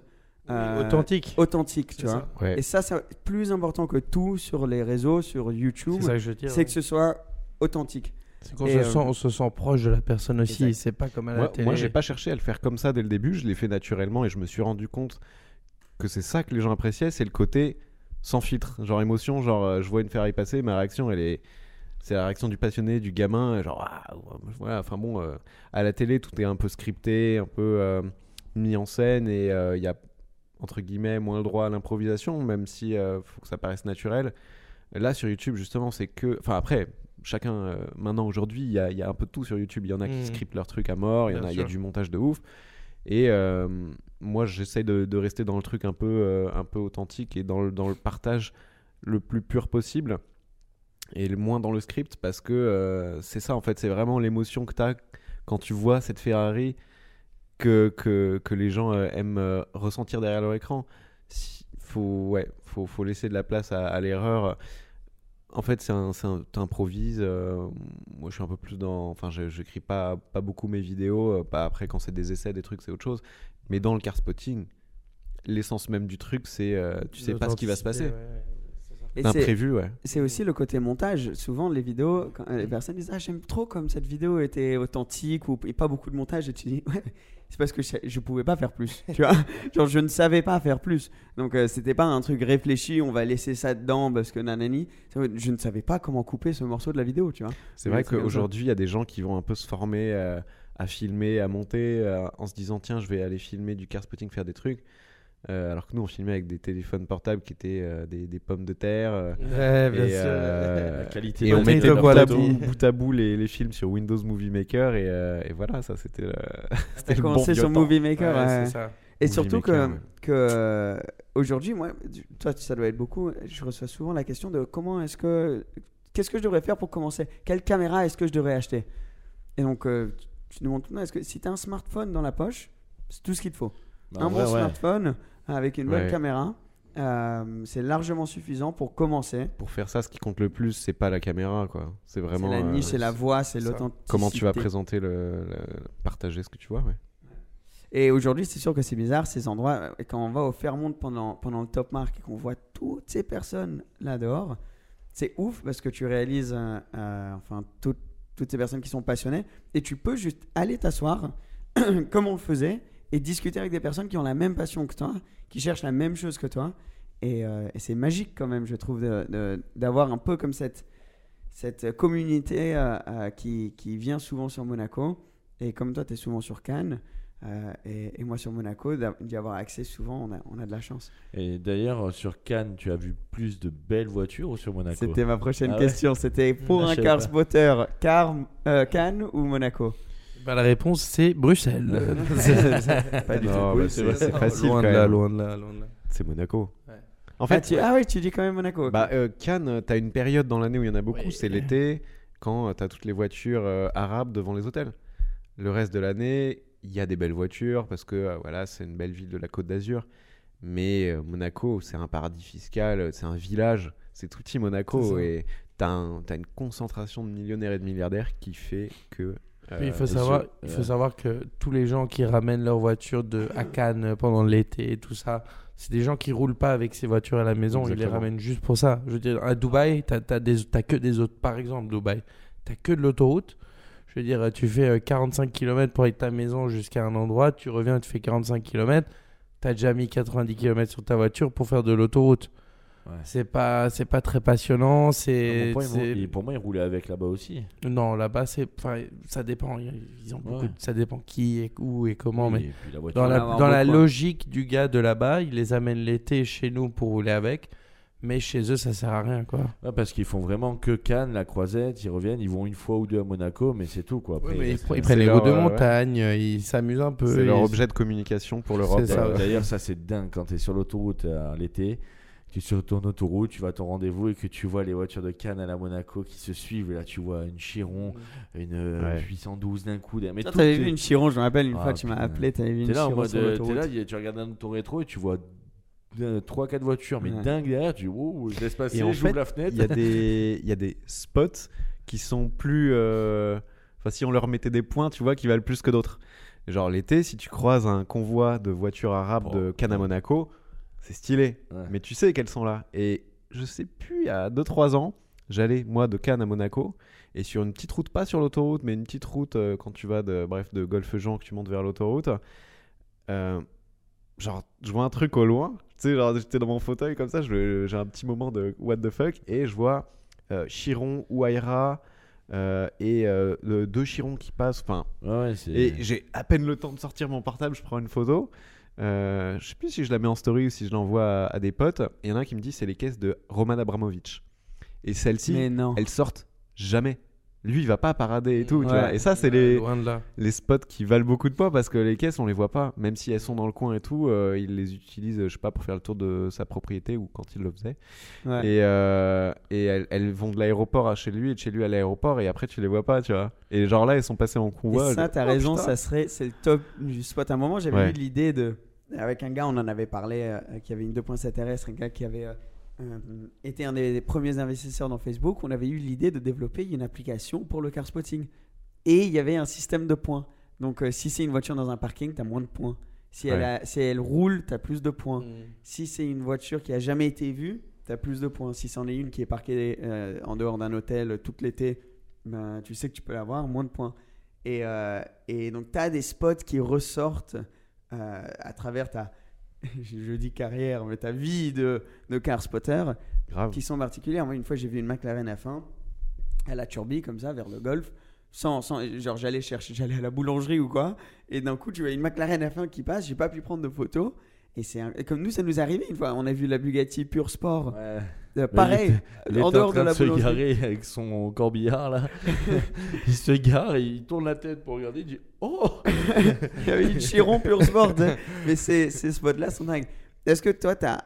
euh, Authentique. authentique, tu vois. ouais. Et ça, c'est plus important que tout sur les réseaux, sur YouTube, C'est ça que je veux dire. c'est que ce soit authentique. C'est qu'on Et, se, euh, se sent proche de la personne aussi. C'est pas comme à la Moi, télé. moi, j'ai pas cherché à le faire comme ça dès le début, je l'ai fait naturellement et je me suis rendu compte que c'est ça que les gens appréciaient, c'est le côté sans filtre, genre émotion, genre euh, je vois une Ferrari passer, ma réaction elle est c'est la réaction du passionné, du gamin, genre ah, voilà, enfin bon, euh, à la télé tout est un peu scripté, un peu euh, mis en scène et euh, il y a entre guillemets moins le droit à l'improvisation, même si euh, faut que ça paraisse naturel. Là sur YouTube justement c'est que, enfin après chacun euh, maintenant aujourd'hui il y a, il y a un peu de tout sur YouTube, il y en a qui Mhm. scriptent leur truc à mort, il y en a, y a du montage de ouf. Et euh, moi, j'essaie de, de rester dans le truc un peu, un peu authentique et dans le, dans le partage le plus pur possible. et le moins dans le script parce que c'est ça en fait, c'est vraiment l'émotion que tu as quand tu vois cette Ferrari que, que, que les gens euh, aiment euh, ressentir derrière leur écran. Si- faut, ouais, faut, faut laisser de la place à, à l'erreur. En fait, c'est un, c'est un- t'improvises. euh, moi, je suis un peu plus dans. Enfin, je j'écris pas, pas beaucoup mes vidéos. euh, pas après, quand c'est des essais, des trucs, c'est autre chose. Mais dans le car spotting, l'essence même du truc, c'est euh, tu sais pas ce qui va se passer. Et c'est- L'imprévu, ouais. C'est aussi le côté montage. Souvent, les vidéos, quand les personnes disent Ah, j'aime trop comme cette vidéo était authentique ou et pas beaucoup de montage. Et tu dis Ouais, c'est parce que je, je pouvais pas faire plus. [laughs] tu vois Genre, je ne savais pas faire plus. Donc, euh, c'était pas un truc réfléchi, on va laisser ça dedans parce que nanani. Je ne savais pas comment couper ce morceau de la vidéo, tu vois. C'est vrai qu'aujourd'hui, il y a des gens qui vont un peu se former euh, à filmer, à monter, euh, en se disant tiens, je vais aller filmer du car spotting, faire des trucs. Euh, alors que nous, on filmait avec des téléphones portables qui étaient euh, des, des pommes de terre. euh, Ouais, bien et, sûr. euh, La qualité et de on la mettait bout à, quality. bout, bout à bout les, les films sur Windows Movie Maker et, euh, et voilà, ça c'était le, [laughs] c'était le bon commencé vieux sur temps. Movie Maker. Ouais, ouais. c'est ça. Et Movie surtout que, Maker, ouais. que aujourd'hui, moi, toi, ça doit être beaucoup. Je reçois souvent la question de comment est-ce que. Qu'est-ce que je devrais faire pour commencer? Quelle caméra est-ce que je devrais acheter? Et donc, euh, tu nous montres, est-ce que si tu as un smartphone dans la poche, c'est tout ce qu'il te faut. Bah, un bon ouais. smartphone avec une bonne Ouais. caméra, euh, c'est largement suffisant pour commencer. Pour faire ça, ce qui compte le plus, c'est pas la caméra, quoi. C'est vraiment la euh, niche, c'est la voix, c'est l'authenticité. comment tu vas présenter le, le- partager ce que tu vois. Ouais. Et aujourd'hui, c'est sûr que c'est bizarre, ces endroits. euh, quand on va au Fairmont pendant, pendant le Top Mark et qu'on voit toutes ces personnes là dehors, c'est ouf parce que tu réalises, euh, euh, enfin, toutes- toutes ces personnes qui sont passionnées. Et tu peux juste aller t'asseoir, [clears throat] comme on le faisait, et discuter avec des personnes qui ont la même passion que toi, qui cherchent la même chose que toi. Et, euh, et c'est magique quand même, je trouve, d'avoir un peu comme cette, cette communauté euh, euh, qui, qui vient souvent sur Monaco. Et comme toi, tu es souvent sur Cannes. euh, et, et moi sur Monaco, d'y avoir accès souvent, on a, on a de la chance. Et d'ailleurs, sur Cannes, tu as vu plus de belles voitures ou sur Monaco? C'était ma prochaine Ah ouais? question. C'était pour Ah, un car spotter, car, Cannes ou Monaco? Bah, la réponse, c'est Bruxelles. [laughs] Pas du Non, tout. bah, c'est facile loin quand de là, même. loin de là, loin de là. C'est Monaco. Ouais. En Ah, fait, tu... ah oui, tu dis quand même Monaco. Bah, euh, Cannes, tu as une période dans l'année où il y en a beaucoup, Oui. c'est l'été, quand tu as toutes les voitures euh, arabes devant les hôtels. Le reste de l'année, il y a des belles voitures parce que euh, voilà, c'est une belle ville de la Côte d'Azur. Mais euh, Monaco, c'est un paradis fiscal, euh, c'est un village, c'est tout petit Monaco. Et tu as, une concentration de millionnaires et de milliardaires qui fait que. Puis il faut euh, savoir, sur- il faut euh, savoir que tous les gens qui ramènent leur voiture de à Cannes pendant l'été et tout ça, c'est des gens qui roulent pas avec ces voitures à la maison, ils les ramènent juste pour ça. Je veux dire, à Dubaï, t'as as des, t'as que des autres, par exemple Dubaï, t'as que de l'autoroute. Je veux dire, tu fais euh, 45 km pour aller de ta maison jusqu'à un endroit, tu reviens, tu fais 45 km, t'as déjà mis 90 km sur ta voiture pour faire de l'autoroute. Ouais. C'est pas, c'est pas très passionnant. C'est, pour, moi, ils, pour moi, ils roulaient avec là-bas aussi. non, là-bas, c'est, enfin, ça dépend. Ils ont beaucoup, Ouais. de- ça dépend qui et où et comment, Oui, mais et puis la voiture, dans la, dans la hein. logique du gars de là-bas, ils les amènent l'été chez nous pour rouler avec, mais chez eux, ça sert à rien, quoi. Ouais, parce qu'ils font vraiment que Cannes, la croisette, ils reviennent, ils vont une fois ou deux à Monaco, mais c'est tout quoi. Après, ils, prennent les routes de euh, montagne, ils s'amusent un peu. c'est leur ils- objet de communication pour l'Europe. C'est ça, euh, ouais. D'ailleurs, ça c'est dingue quand tu es sur l'autoroute euh, l'été, tu es sur ton autoroute, tu vas à ton rendez-vous et que tu vois les voitures de Cannes à la Monaco qui se suivent. Et là, tu vois une Chiron, une euh, Ouais. 812 d'un coup. Mais Toi, tout t'avais vu une Chiron, je me rappelle une Ah, fois, tu m'as appelé, t'avais vu une là Chiron sur euh, t'es là, tu regardes dans ton rétro et tu vois 3-4 voitures, mais Ouais. dingue derrière. Tu dis, wow, je laisse passer, j'ouvre la fenêtre. Il y, a des- [laughs] il y a des spots qui sont plus. euh, Enfin, si on leur mettait des points, tu vois, qui valent plus que d'autres. Genre l'été, si tu croises un convoi de voitures arabes Oh, de Cannes à. Monaco, c'est stylé. Ouais. Mais tu sais qu'elles sont là. Et je sais plus, il y a 2-3 ans, j'allais, moi, de Cannes à Monaco. Et sur une petite route, pas sur l'autoroute, mais une petite route euh, quand tu vas de, bref, de Golfe-Jean, que tu montes vers l'autoroute. euh, genre, je vois un truc au loin. Tu sais, genre, j'étais dans mon fauteuil comme ça, j'ai un petit moment de what the fuck. Et je vois euh, Chiron, Ouaira euh, et euh, le- deux Chirons qui passent. Enfin, Ouais, et j'ai à peine le temps de sortir mon portable, je prends une photo. Euh, je sais plus si je la mets en story ou si je l'envoie à, à des potes. Il y en a un qui me dit c'est les caisses de Roman Abramovich. Et celles-ci, elles sortent jamais. lui il va pas parader et tout, tu Ouais. vois. Et ça, c'est les, les spots qui valent beaucoup de poids parce que les caisses, on les voit pas. Même si elles sont dans le coin et tout, euh, il les utilise, je sais pas, pour faire le tour de sa propriété ou quand il le faisait. Ouais. Et, euh, et elles, elles vont de l'aéroport à chez lui et de chez lui à l'aéroport et après tu les vois pas, tu vois. Et genre là, elles sont passées en convoi. Et ça, t'as Oh, raison, putain. ça serait, c'est le top du spot. À un moment, j'avais Ouais. eu l'idée de, avec un gars, on en avait parlé, euh, qui avait une 2.7 terrestre, un gars qui avait euh, euh, été un des, premiers investisseurs dans Facebook. On avait eu l'idée de développer une application pour le car spotting. Et il y avait un système de points. Donc, euh, si c'est une voiture dans un parking, t'as moins de points. Si, elle, Ouais. a- si elle roule, t'as plus de points. Mm. Si c'est une voiture qui a jamais été vue, tu as plus de points. Si c'en est une qui est parquée euh, en dehors d'un hôtel tout l'été, ben, tu sais que tu peux l'avoir, moins de points. Et, euh, et donc, tu as des spots qui ressortent euh, à travers ta, [laughs] je dis carrière, mais ta vie de, de car spotter Grave. qui sont particulières. Moi, une fois, j'ai vu une McLaren F1 à la Turbie, comme ça, vers le golf. Sans, sans- genre, j'allais chercher, j'allais à la boulangerie ou quoi. Et d'un coup, tu vois une McLaren F1 qui passe. J'ai pas pu prendre de photos. Et c'est un- comme nous, ça nous est arrivé une fois. On a vu la Bugatti Pure Sport. Ouais. Euh, pareil, Il en dehors de train la se boulangerie. garer avec son corbillard là. [laughs] il se gare et il tourne la tête pour regarder. Il dit Oh Il y avait une Chiron Pure Sport. hein. Mais ces, ces spots-là sont dingues. Est-ce que toi, tu as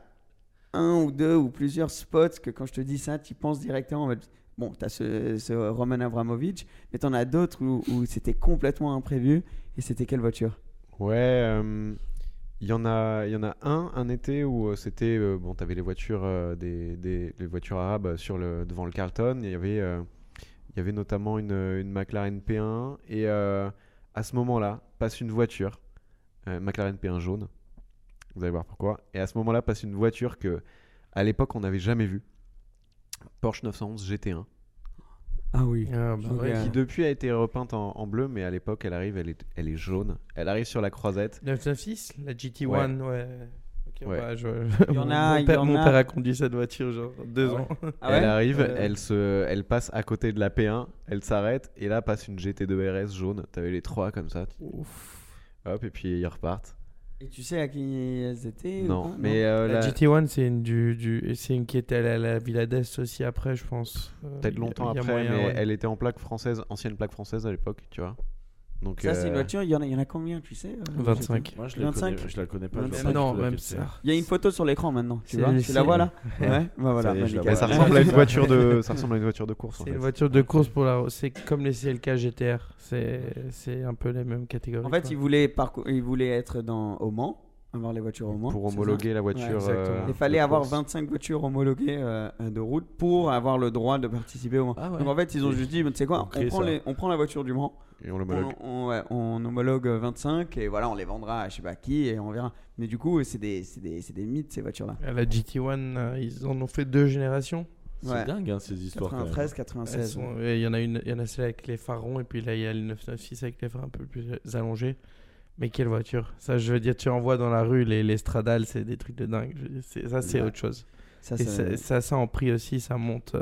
un ou deux ou plusieurs spots que quand je te dis ça, tu penses directement en mode, Bon, tu as ce, ce Roman Abramovich, mais tu en as d'autres où, où c'était complètement imprévu. Et c'était quelle voiture? Ouais, euh, il y en a, il y en a un, un été où euh, c'était euh, bon, t'avais les voitures euh, des, des les voitures arabes sur le devant le Carlton. Il y avait, il y avait notamment une, une McLaren P1 et à ce moment-là passe une voiture, McLaren P1 jaune. Vous allez voir pourquoi. Et à ce moment-là passe une voiture que à l'époque on n'avait jamais vue. Porsche 911 GT1 Ah oui. Ah, bah ouais. qui depuis a été repeinte en, en bleu mais à l'époque elle arrive elle est, elle est jaune elle arrive sur la croisette 996, la GT1, ouais. Ok, Ouais. bah, je- Il y en [laughs] mon- a- mon il y père, en mon a. père a conduit cette voiture, genre deux Ah ouais. ans. Ah ouais elle arrive, Ouais. elle, se, elle passe à côté de la P1, elle s'arrête et là passe une GT2 RS jaune. T'avais les trois comme ça. Hop, et puis ils repartent. Et tu sais à qui elles étaient Non, mais euh, La la- GT1, c'est une, du, du, c'est une qui était à la Villa d'Est aussi après, je pense. Euh, peut-être longtemps après, moyen, mais ouais. elle était en plaque française, ancienne plaque française à l'époque, tu vois. Donc, Ça, c'est une euh, voiture, il y, en a, il y en a combien, tu sais euh, 25. Moi je la 25. connais, je la connais pas. je vois 25. pas du non, même ça. Il y a une photo sur l'écran maintenant, tu C'est- vois Tu c'est- la vois là Ouais, bah voilà. Ça bah, ressemble à une voiture de, ça ressemble à une voiture de course. C'est une voiture de course pour la. C'est comme les CLK GTR. C'est c'est un peu les mêmes catégories. En fait, quoi. il voulait, parcou- il voulait être dans, au Mans, avoir les voitures au Mans. Pour homologuer la voiture. Ouais, exactement. euh, Il fallait avoir course. 25 voitures homologuées euh, de route pour avoir le droit de participer au Mans. Ah ouais. Donc en fait, ils ont juste dit, tu sais quoi, on on crée prend, ça. les- on prend la voiture du Mans, Et on on, l'homologue. on- ouais, on homologue 25 et voilà, on les vendra à je sais pas qui et on verra. Mais du coup, c'est des, c'est des, c'est des mythes ces voitures-là. À La GT1, euh, ils en ont fait deux générations. C'est Ouais. dingue hein, ces histoires. quand même. 93, Elles 96. sont- ouais, Il y en a une, il y en a celle avec les phares ronds et puis là il y a le 996 avec les phares un peu plus allongés. Mais quelle voiture Ça, je veux dire, tu en vois dans la rue les, les stradales, c'est des trucs de dingue. Ça, c'est Ouais. autre chose. Ça, Et c'est- ça, ça, ça en prix aussi, ça monte. euh,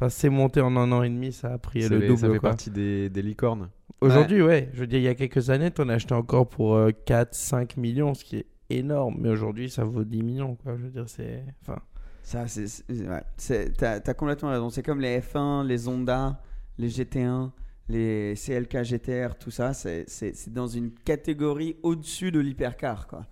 Enfin, c'est monté en un an et demi, ça a pris le les- double. ça fait quoi. partie des, des licornes. Aujourd'hui, ouais. Je veux dire, il y a quelques années, tu en achetais encore pour euh, 4, 5 millions, ce qui est énorme. Mais aujourd'hui, ça vaut 10 millions, quoi. Je veux dire, c'est. Enfin, Ça, c'est. ouais. T'as t'as complètement raison. C'est comme les F1, les Honda, les GT1, les CLK GTR, tout ça. C'est c'est- c'est dans une catégorie au-dessus de l'hypercar, quoi.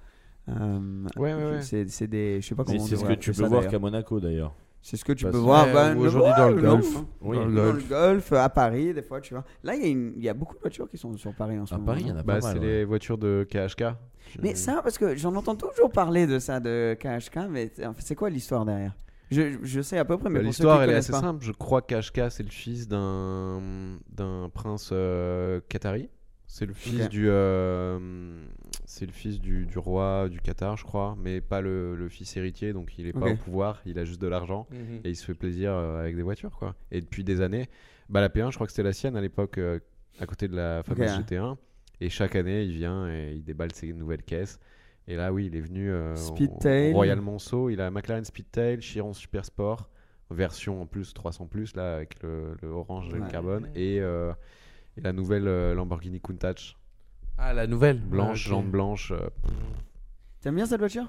Euh, Ouais, ouais, ouais. C'est des. Je sais pas comment on c'est ce que tu peux ça, voir qu'à Monaco d'ailleurs. C'est ce que tu Parce- peux voir. Bah, le- aujourd'hui dans le golf. Oui. Dans le Dans golf. le golf, à Paris, des fois, tu vois. Là, il y, a y beaucoup de voitures qui sont sur Paris en ce À moment. Paris, il y hein. en a Bah, pas c'est mal. les voitures de KHK. Mais ça, parce que j'en entends toujours parler de ça, de KHK, mais en fait, c'est quoi l'histoire derrière? Je, je sais à peu près, mais Bah, L'histoire, elle est assez pas. simple. Je crois qu'HK, c'est le fils d'un d'un prince euh, qatari. C'est le fils du euh, c'est le fils du, du roi du Qatar, je crois, mais pas le, le fils héritier, donc il est pas au pouvoir. Il a juste de l'argent et il se fait plaisir euh, avec des voitures, quoi. Et depuis des années, bah la P1, je crois que c'était la sienne à l'époque, euh, à côté de la fameuse Ok. GT1. Et chaque année, il vient et il déballe ses nouvelles caisses. Et là, oui, il est venu euh, Speedtail. Royal Monceau. Il a McLaren Speedtail, Chiron Super Sport, version en plus 300 plus là avec le, le orange et le carbone et, euh, et la nouvelle euh, Lamborghini Countach Ah, la nouvelle. blanche, Ah, ok. jante blanche. euh, T'aimes bien cette voiture?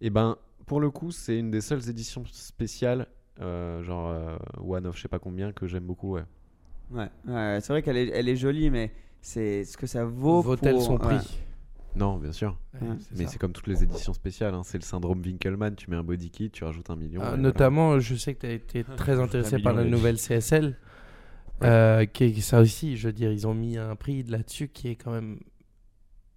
Et ben, pour le coup, c'est une des seules éditions spéciales, euh, genre euh, One of je sais pas combien, que j'aime beaucoup. Ouais. Ouais, ouais, c'est vrai qu'elle est, elle est jolie, mais c'est ce que ça vaut. Vaut-elle pour- son ouais. prix? Non, bien sûr. Ouais. Mais ça. c'est comme toutes les éditions spéciales. hein. C'est le syndrome Winkelmann. Tu mets un body kit, tu rajoutes un million. Ah, voilà. notamment, je sais que tu as été [laughs] très intéressé par la million de- nouvelle CSL. Euh, qui ça aussi, je veux dire, ils ont mis un prix là-dessus qui est quand même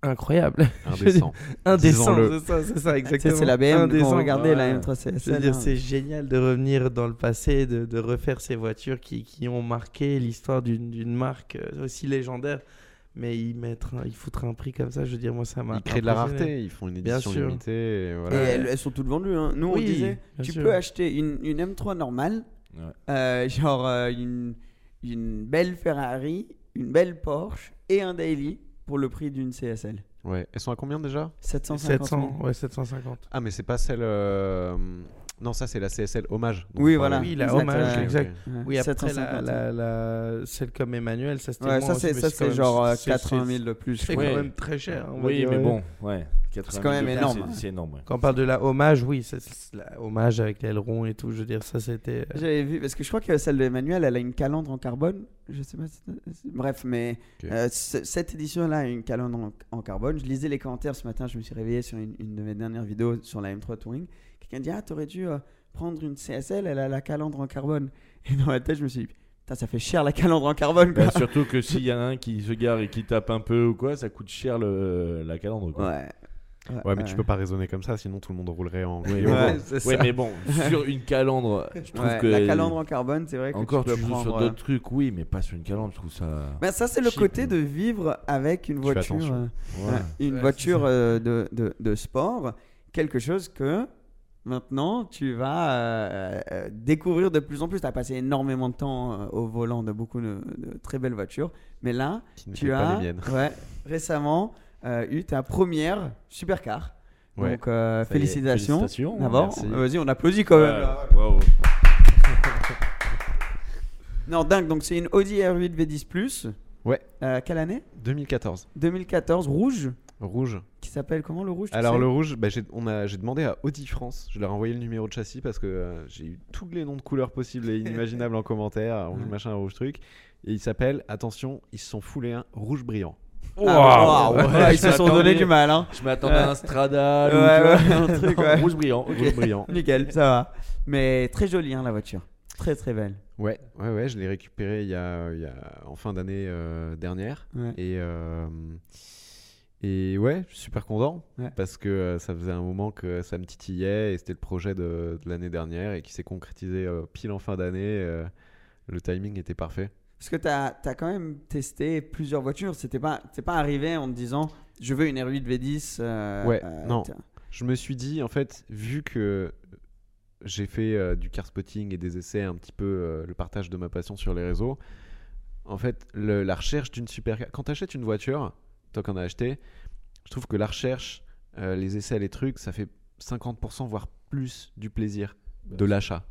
incroyable. Indécent. [laughs] Indécent, c'est ça, c'est ça, exactement. C'est la BM Indécent. qu'on regardait, la Ouais. M3 Je veux CSL. dire, hein. c'est génial de revenir dans le passé, de, de refaire ces voitures qui, qui ont marqué l'histoire d'une marque euh, aussi légendaire. Mais ils, mettre un- ils foutraient un prix comme ça, je veux dire, moi ça m'a. Ils créent de la rareté. Ils font une Bien édition sûr. limitée. Et Et voilà. elles, elles sont toutes vendues. hein. Nous, on Oui, disait, bien tu sûr. peux acheter une, une M3 normale, Ouais. euh, genre euh, une, une belle Ferrari, une belle Porsche et un Daily pour le prix d'une CSL. Ouais. Elles sont à combien déjà? 750 000. 700, ouais, 750. Ah, mais c'est pas celle. euh, Non, ça c'est la CSL hommage. Oui, voilà. Oui, la Exact, hommage, ouais. exact. Ouais, Oui, après la, 750 000. la, la- celle comme Emmanuel, ça c'était Ouais, moins ça c'est ça c'est genre euh, c'est- 80 c'est- 000 de plus. C'est quand même très cher. on va Oui, dire, mais bon, ouais. 80 quand même 000 de énorme, hein. C'est c'est énorme, ouais. Quand on parle de la hommage, oui, c'est c'est la hommage avec l'aileron et tout, je veux dire, ça c'était. euh, J'avais vu parce que je crois que celle d'Emmanuel, elle a une calandre en carbone. Je sais pas. si c'est- Bref, mais euh, ce- cette édition-là a une calandre en, en carbone. Je lisais les commentaires ce matin. Je me suis réveillé sur une, une de mes dernières vidéos sur la M3 Touring. Quelqu'un dit ah t'aurais dû euh, prendre une CSL. Elle a la calandre en carbone. [laughs] Et dans ma tête, je me suis dit putain ça fait cher la calandre en carbone. Quoi. Bah, surtout que [laughs] s'il y en a un qui se gare et qui tape un peu ou quoi, ça coûte cher le, la calandre. Quoi. ouais. Ouais, mais tu peux pas raisonner comme ça, sinon tout le monde roulerait en. Oui, Ouais, mais bon. Ouais, mais sur une calandre, [laughs] je trouve Ouais, que. La calandre en carbone, c'est vrai que Encore, tu tu, prendre. sur euh, d'autres trucs, oui, mais pas sur une calandre, je trouve ça. Ben, ça, c'est le côté de vivre avec une voiture. euh, Ouais. Ouais, une Ouais, voiture euh, de, de, de sport, quelque chose que maintenant tu vas euh, euh, découvrir de plus en plus. Tu as passé énormément de temps euh, au volant de beaucoup de, de très belles voitures, mais là, ne tu as [laughs] ouais, récemment eu ta première supercar. Ouais. Donc félicitations. félicitations, D'abord, vas-y, on applaudit quand même. wow. [laughs] Non, dingue. Donc c'est une Audi R8 V10 Plus. Ouais. Quelle année? 2014. 2014, rouge. Rouge. Qui s'appelle comment le rouge Alors le rouge, bah, j'ai on a- j'ai demandé à Audi France, je leur ai envoyé le numéro de châssis parce que euh, j'ai eu tous les noms de couleurs possibles et inimaginables en commentaire, rouge machin, rouge truc. Et il s'appelle, attention, ils se sont foulés un rouge brillant. Ah, ouais, ouais, ils se sont donné du mal. Hein. Je m'attendais à un Ouais, ouais, un truc, rouge brillant. Ok. Rouge brillant. Nickel, ça va. Mais très jolie hein, la voiture. Très très belle. Ouais, ouais, ouais, je l'ai récupéré il y a, il y a- en fin d'année euh, dernière. Ouais. Et, euh, et ouais, je suis super content Ouais. parce que euh, ça faisait un moment que ça me titillait et c'était le projet de, de l'année dernière et qui s'est concrétisé euh, pile en fin d'année. euh, le timing était parfait. Parce que tu as, quand même testé plusieurs voitures. C'était pas, pas arrivé en te disant je veux une R8 V10. euh, Ouais, non. Je me suis dit, en fait, vu que j'ai fait du car spotting et des essais, un petit peu le partage de ma passion sur les réseaux, en fait, le- la recherche d'une super. Quand tu achètes une voiture, toi qu'on a acheté, je trouve que la recherche, euh, les essais, les trucs, ça fait 50% voire plus du plaisir de l'achat.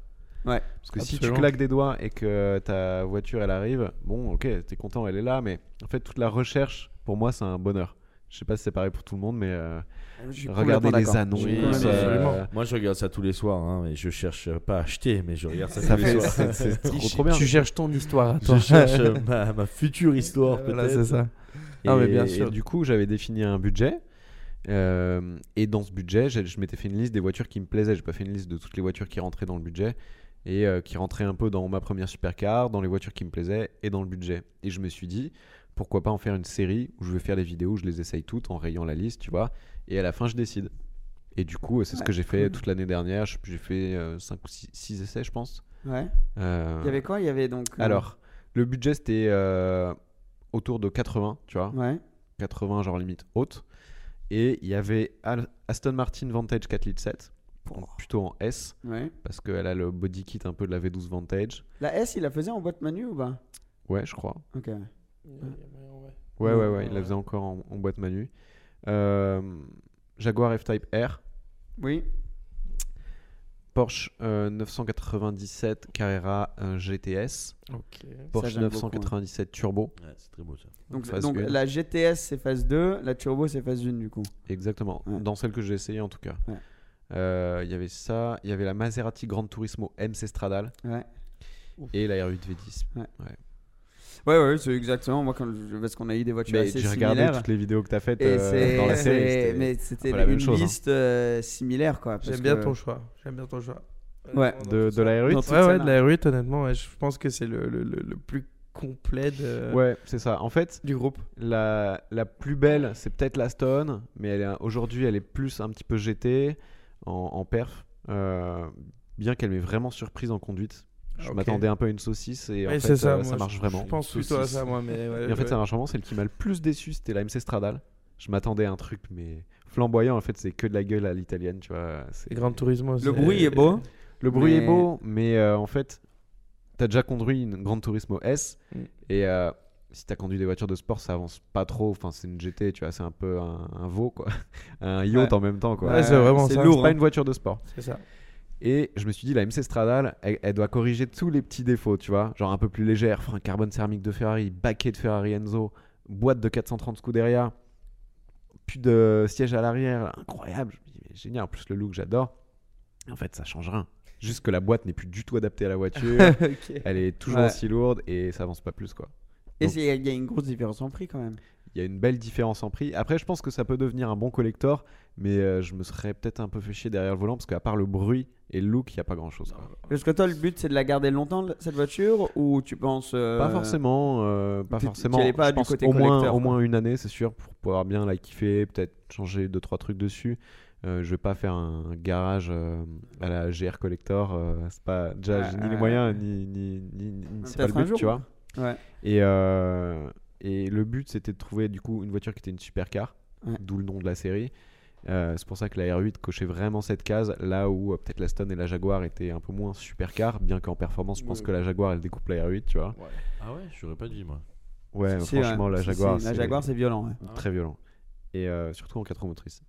Ouais. Parce que si tu claques des doigts et que ta voiture elle arrive, bon, ok, t'es content, elle est là, mais en fait, toute la recherche, pour moi, c'est un bonheur. Je sais pas si c'est pareil pour tout le monde, mais euh, Je suis regardez les annonces. Oui, euh. Moi, je regarde ça tous les soirs, hein, mais je cherche pas à acheter, mais je regarde ça, Ça tous les soirs. c'est [laughs] trop, trop bien. Tu cherches ton histoire à Je toi. cherche [laughs] ma, ma future histoire, Voilà, c'est ça. Et, Non, mais bien et sûr. du coup, j'avais défini un budget. euh, et dans ce budget, je m'étais fait une liste des voitures qui me plaisaient. J'ai pas fait une liste de toutes les voitures qui rentraient dans le budget et euh, qui rentraient un peu dans ma première supercar, dans les voitures qui me plaisaient et dans le budget. Et je me suis dit, pourquoi pas en faire une série où je vais faire les vidéos, où je les essaye toutes en rayant la liste, tu vois. Et à la fin, je décide. Et du coup, c'est ce que j'ai fait toute l'année dernière. J'ai fait 5 ou 6 essais, je pense. Ouais. Euh, Il y avait quoi? Il y avait donc. euh, alors, le budget c'était euh, autour de 80, tu vois. Ouais. 80 genre limite haute. Et il y avait Aston Martin Vantage 4 litres 7, donc plutôt en S, Ouais. parce qu'elle a le body kit un peu de la V12 Vantage. La S, il la faisait en boîte manu ou pas? Ouais, je crois. Ok. Ouais, ouais, ouais, il la faisait encore en, en boîte manu. Euh, Jaguar F-Type R, Oui. Porsche euh, 997 Carrera euh, GTS, Ok. Porsche j'aime beaucoup, 997 Turbo. Ouais, c'est très beau ça. Donc, Phase donc une. la GTS c'est phase 2, la Turbo c'est phase 1 du coup. Exactement, Ouais. dans celle que j'ai essayé en tout cas. Ouais. Euh, Il y avait ça, il y avait la Maserati Gran Turismo MC Stradale Ouais. et la R8 V10. Ouais, ouais, c'est exactement. Moi, quand je- parce qu'on a eu des voitures Mais assez j'ai regardé similaires. toutes les vidéos que t'as faites euh, dans la série. c'est- c'était- mais c'était peu la même une chose, hein. liste euh, similaire, quoi. parce J'aime bien que- ton choix. J'aime bien ton choix. Ouais. De, de la R8 Dans toute Ouais, ouais, de la R8, honnêtement, ouais, je pense que c'est le, le, le, le plus complet de... Ouais, c'est ça. En fait, du groupe. la, la plus belle, c'est peut-être la Stone, mais elle est- aujourd'hui, elle est plus un petit peu GT en, en perf. euh, bien qu'elle m'ait vraiment surprise en conduite. Je m'attendais un peu à une saucisse et en Ouais, fait, ça, euh, moi, ça marche je- vraiment. Je pense plutôt à ça, moi, mais ouais, [laughs] Et en fait, ouais. ça marche vraiment. Celle qui m'a le plus déçu, c'était la MC Stradale. Je m'attendais à un truc, mais flamboyant. En fait, c'est que de la gueule à l'italienne, tu vois. c'est- Et Gran Turismo, Le bruit est beau. Le bruit Mais- est beau, mais euh, en fait, t'as déjà conduit une Gran Turismo S Mm. et euh, si t'as conduit des voitures de sport, ça avance pas trop. Enfin, c'est une GT, tu vois, c'est un peu un, un veau, quoi. [laughs] un yacht Ouais. en même temps, quoi. Ouais, c'est vraiment c'est lourd. C'est pas hein. une voiture de sport. C'est ça. Et je me suis dit, la MC Stradale, elle, elle doit corriger tous les petits défauts, tu vois. Genre un peu plus légère, frein carbone céramique de Ferrari, baquet de Ferrari Enzo, boîte de 430 Scuderia, plus de siège à l'arrière, incroyable. Je me dis, mais génial, en plus le look, j'adore. En fait, ça change rien. Juste que la boîte n'est plus du tout adaptée à la voiture. [laughs] Elle est toujours Ouais. aussi lourde et ça avance pas plus, quoi. Et Donc- il y a une grosse différence en prix quand même. Il y a une belle différence en prix. Après, je pense que ça peut devenir un bon collector, mais euh, je me serais peut-être un peu fait chier derrière le volant parce qu'à part le bruit et le look, il n'y a pas grand chose. Parce que toi, le but, c'est de la garder longtemps, cette voiture Ou tu penses. euh, Pas forcément, euh, pas forcément. pas Je du pense côté au moins, au moins une année, c'est sûr, pour pouvoir bien la kiffer, peut-être changer deux trois trucs dessus. Euh, je vais pas faire un garage euh, à la GR Collector. euh, c'est pas déjà ni les moyens ni ni, ni, ni- c'est pas le but, jour. tu vois. Ouais. Et et le but c'était de trouver du coup une voiture qui était une supercar, Ouais. d'où le nom de la série. Euh, c'est pour ça que la R8 cochait vraiment cette case, là où euh, peut-être la Stone et la Jaguar étaient un peu moins supercar, bien qu'en performance, je pense que la Jaguar elle découpe la R8, tu vois. Ah ouais, j'aurais pas dit moi. Ouais, Si, franchement, ouais. la Jaguar, si, La c'est Jaguar, c'est violent. ouais. très violent. Et euh, surtout en 4 roues motrices.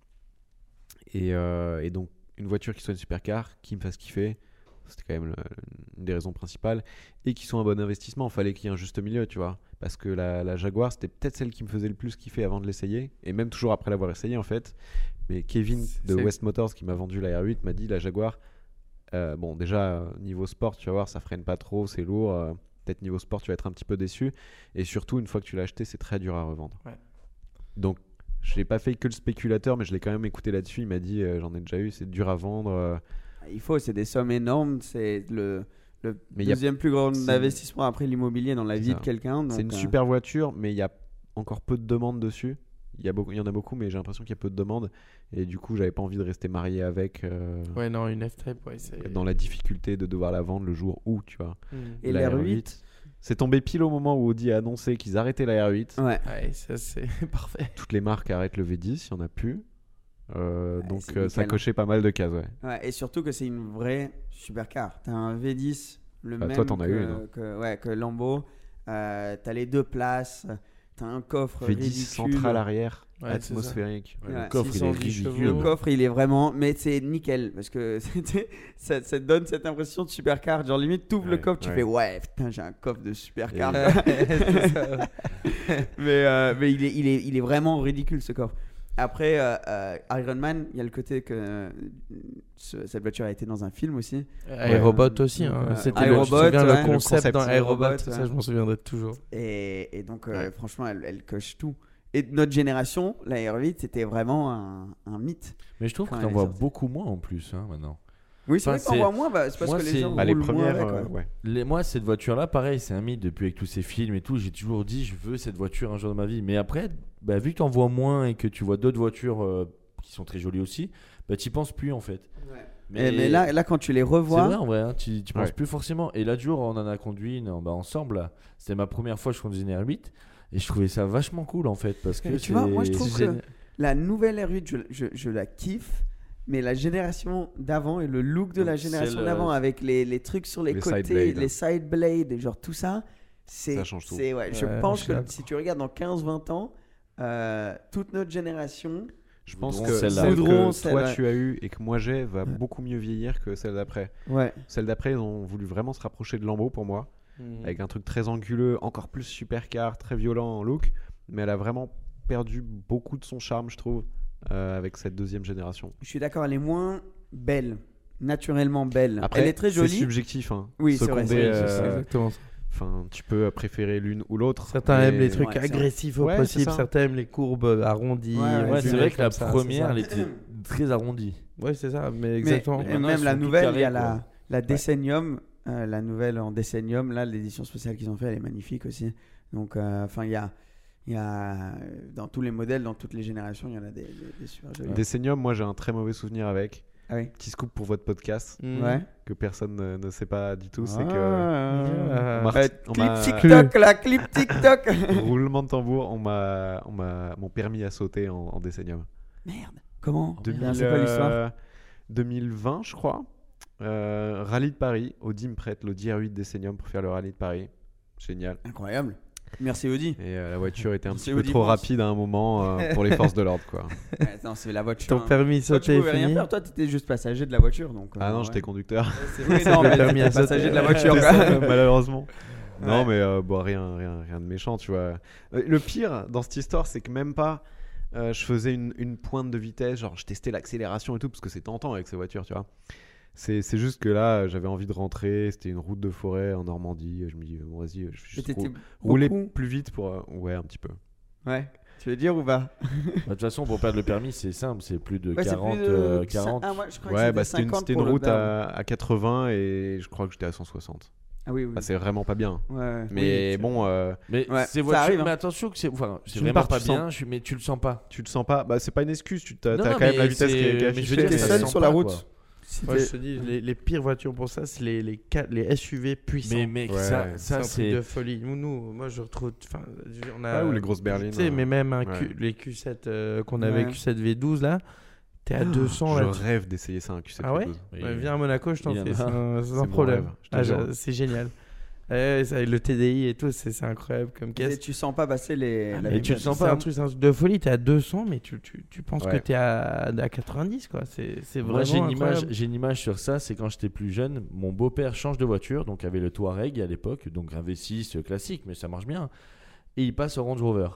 Et, euh, et donc, une voiture qui soit une supercar, qui me fasse kiffer, c'était quand même le- une des raisons principales. Et qui soit un bon investissement, fallait qu'il y ait un juste milieu, tu vois. Parce que la, la Jaguar, c'était peut-être celle qui me faisait le plus kiffer avant de l'essayer. Et même toujours après l'avoir essayé, en fait. Mais Kevin de West Motors, qui m'a vendu la R8, m'a dit la Jaguar, euh, bon, déjà, niveau sport, tu vas voir, ça freine pas trop, c'est lourd. euh, peut-être niveau sport, tu vas être un petit peu déçu. Et surtout, une fois que tu l'as acheté, c'est très dur à revendre. Ouais. Donc, je l'ai pas fait que le spéculateur, mais je l'ai quand même écouté là-dessus. Il m'a dit, euh, j'en ai déjà eu, c'est dur à vendre. euh, Il faut, c'est des sommes énormes. C'est le, le Mais il y a- deuxième plus grand investissement après l'immobilier dans la vie ça. de quelqu'un. c'est une euh, super voiture, mais il y a encore peu de demandes dessus. Il y, a beaucoup, il y en a beaucoup, mais j'ai l'impression qu'il y a peu de demandes. Et du coup, j'avais pas envie de rester marié avec euh, Ouais, non, une F-Type, ouais, dans la difficulté de devoir la vendre le jour où, tu vois. Mm. Et La l'R8 C'est tombé pile au moment où Audi a annoncé qu'ils arrêtaient la R8. Ouais. Ouais, ça c'est [laughs] parfait. Toutes les marques arrêtent le V10, il y en a plus. Euh, Ouais, donc euh, ça cochait pas mal de cases, ouais. Ouais, et surtout que c'est une vraie supercar. T'as un V10, le Bah, même toi, t'en as que, eu une, hein. que, ouais, que Lambo. Euh, t'as les deux places. T'as un coffre V10 ridicule. central arrière, atmosphérique. Ouais, Ouais, le coffre, il est 610 ridicule. Le coffre, il est vraiment. Mais c'est nickel parce que [laughs] ça, ça te donne cette impression de supercar. Genre, limite, tu ouvres le Ouais, coffre, tu fais ouais, putain, j'ai un coffre de supercar. [laughs] [laughs] Mais euh, mais il, est, il, est, il est vraiment ridicule ce coffre. Après, euh, euh, Iron Man, il y a le côté que euh, ce- cette voiture a été dans un film aussi. Aérobot aussi. Hein. Euh, C'était le, je me souviens, ouais. le Le concept concept, dans Aérobot. Aérobot, Ça, ouais. je m'en souviendrai toujours. Et, et donc, euh, Ouais. franchement, elle, elle coche tout. Et de notre génération, la R8, c'était vraiment un, un mythe. Mais je trouve Quand que elle t'en est vois sortie. beaucoup moins en plus hein, maintenant. Oui, c'est Enfin, vrai qu'on c'est- voit moins, bah, c'est parce moi, que les c'est- gens Bah, les moins premières, avec, euh, ouais. ouais. Les, moi, cette voiture-là, pareil, c'est un mythe depuis avec tous ces films et tout. J'ai toujours dit, je veux cette voiture un jour de ma vie. Mais après, bah, vu que t'en vois moins et que tu vois d'autres voitures euh, qui sont très jolies aussi, bah, t'y penses plus en fait. Mais, mais là, là, quand tu les c'est revois, vrai en vrai, hein, tu, tu penses Ouais. plus forcément. Et l'autre jour, on en a conduit une bah, ensemble. là. C'était ma première fois que je conduisais une R8 et je trouvais ça vachement cool en fait parce que Mais tu vois, moi, je c'est- trouve c'est que- la nouvelle R8, je, je, je la kiffe. Mais la génération d'avant et le look de la génération le- d'avant avec les, les trucs sur les, Les côtés, side les side blades genre tout ça, c'est. Ça change tout. Ouais, je pense [laughs] que si tu regardes dans 15-20 ans, euh, toute notre génération, Je pense que celle que toi tu as eu et que moi j'ai va beaucoup mieux vieillir que celle d'après. ouais, Celle d'après, ils ont voulu vraiment se rapprocher de Lambeau pour moi, Mm. avec un truc très anguleux, encore plus supercar, très violent en look, mais elle a vraiment perdu beaucoup de son charme, je trouve, euh, avec cette deuxième génération. je suis d'accord, elle est moins belle, naturellement belle. Après, elle est très C'est jolie. subjectif, hein. Oui, c'est vrai, c'est- c'est euh, exactement ça. Enfin, tu peux préférer l'une ou l'autre. Certains mais- aiment les trucs Ouais, c'est agressifs au Ouais, c'est possible, certains aiment les courbes arrondies. Ouais, c'est vrai que la ça, c'est première, elle était très arrondie. Ouais, c'est ça, mais Mais- exactement. et Maintenant, même la nouvelle, il y a la, la Decennium, euh, la nouvelle en Decennium, là, l'édition spéciale qu'ils ont fait, elle est magnifique aussi. Donc, euh, enfin, il y a, il y a euh, dans tous les modèles, dans toutes les générations, il y en a des, des, des super jolis. Moi j'ai un très mauvais souvenir avec. Ah oui. Petit scoop pour votre podcast Mm. Ouais. que personne ne, ne sait pas du tout, c'est que Ah. Euh, on clip TikTok, [laughs] là, clip TikTok. [laughs] roulement de tambour, on m'a, on m'a, mon permis a sauté en, en Decennium. Merde. Comment? 2000, C'est quoi l'histoire? euh, 2020, je crois. Euh, rallye de Paris. Audi me prête l'Audi R8 Decennium pour faire le rallye de Paris. Génial. Incroyable. Merci Audi. Et euh, la voiture était un petit peu trop France. rapide à un moment euh, [laughs] pour les forces de l'ordre, quoi. Ouais, non, c'est la voiture. Ton hein. permis Toi, tu sauté pouvais rien fini. faire. Toi, t'étais juste passager de la voiture, donc. Ah euh, non, ouais. j'étais conducteur. C'est- [laughs] Oui, non, mais permis t'étais passager sauter. de la voiture. [laughs] Ça, malheureusement. Non, mais euh, bon, rien, rien, rien de méchant, tu vois. Le pire dans cette histoire, c'est que même pas euh, je faisais une, une pointe de vitesse, genre je testais l'accélération et tout, parce que c'est tentant avec ces voitures, tu vois. C'est c'est juste que là, j'avais envie de rentrer, c'était une route de forêt en Normandie. Je me dis, bon, vas-y, je vais juste rou- rouler plus vite pour. euh, ouais, un petit peu. Ouais. Tu veux dire ou pas? Bah, De toute façon, pour perdre le permis, c'est simple, c'est plus de Ouais, c'est 40. plus de- euh, 40. Ah, moi, je crois Ouais, c'était bah, c'était une, 50 c'était une route à, à 80 et je crois que j'étais à 160. Ah oui, oui. Bah, c'est vraiment pas bien. Ouais. Mais Oui, bon, euh, Mais Ouais, c'est voiture, arrive, hein. mais attention que c'est enfin, c'est vraiment part, pas bien, je- mais tu le sens pas. tu le sens pas. Bah, c'est pas une excuse, tu non, quand même la vitesse qui est, mais je veux dire, T'es seul se sur la route. Moi, je te dis, les, les pires voitures pour ça, c'est les, les, les SUV puissants. Mais mec, Ouais. ça, c'est ça c'est de folie. Nous, nous, moi, je retrouve. Enfin, on a. Ou les grosses berlines. Tu sais, mais même un Ouais. Q- les Q7 euh, qu'on avait, Ouais. Q7 V12 là, t'es à 200 Je là. rêve d'essayer ça, un Q7 Ah ouais V12. Oui. Ouais, viens à Monaco, je t'en fais, c'est un. problème. je Ah, c'est génial. Ouais, ça, le TDI et tout, c'est incroyable comme Et caisse. tu sens pas passer les. la mais tu le sens C'est pas, un truc, c'est un truc de folie. T'es à 200, mais tu, tu, tu penses Ouais. que t'es à, à 90, quoi. C'est c'est vraiment. Moi, j'ai une, image, une image sur ça, c'est quand j'étais plus jeune, mon beau-père change de voiture, donc avait le Touareg à l'époque, donc un V6 classique, mais ça marche bien. Et il passe au Range Rover.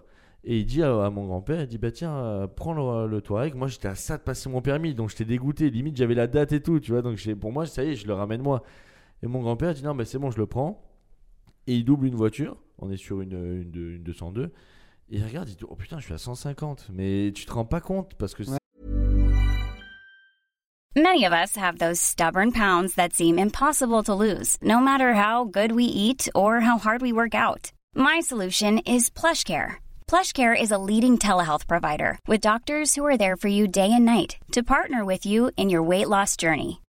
Et il dit à, à mon grand-père, il dit bah tiens, euh, prends le, le Touareg. Moi j'étais à ça de passer mon permis, donc j'étais dégoûté. Limite j'avais la date et tout, tu vois. Donc pour moi ça y est, je le ramène moi. Et mon grand-père dit non mais c'est bon, je le prends. Et il double une voiture. On est sur une, une, une 202. Et il regarde, il dit oh putain, je suis à 150. Mais tu te rends pas compte parce que Ouais. Many of us have those stubborn pounds that seem impossible to lose, no matter how good we eat or how hard we work out. My solution is PlushCare. PlushCare is a leading telehealth provider with doctors who are there for you day and night to partner with you in your weight loss journey.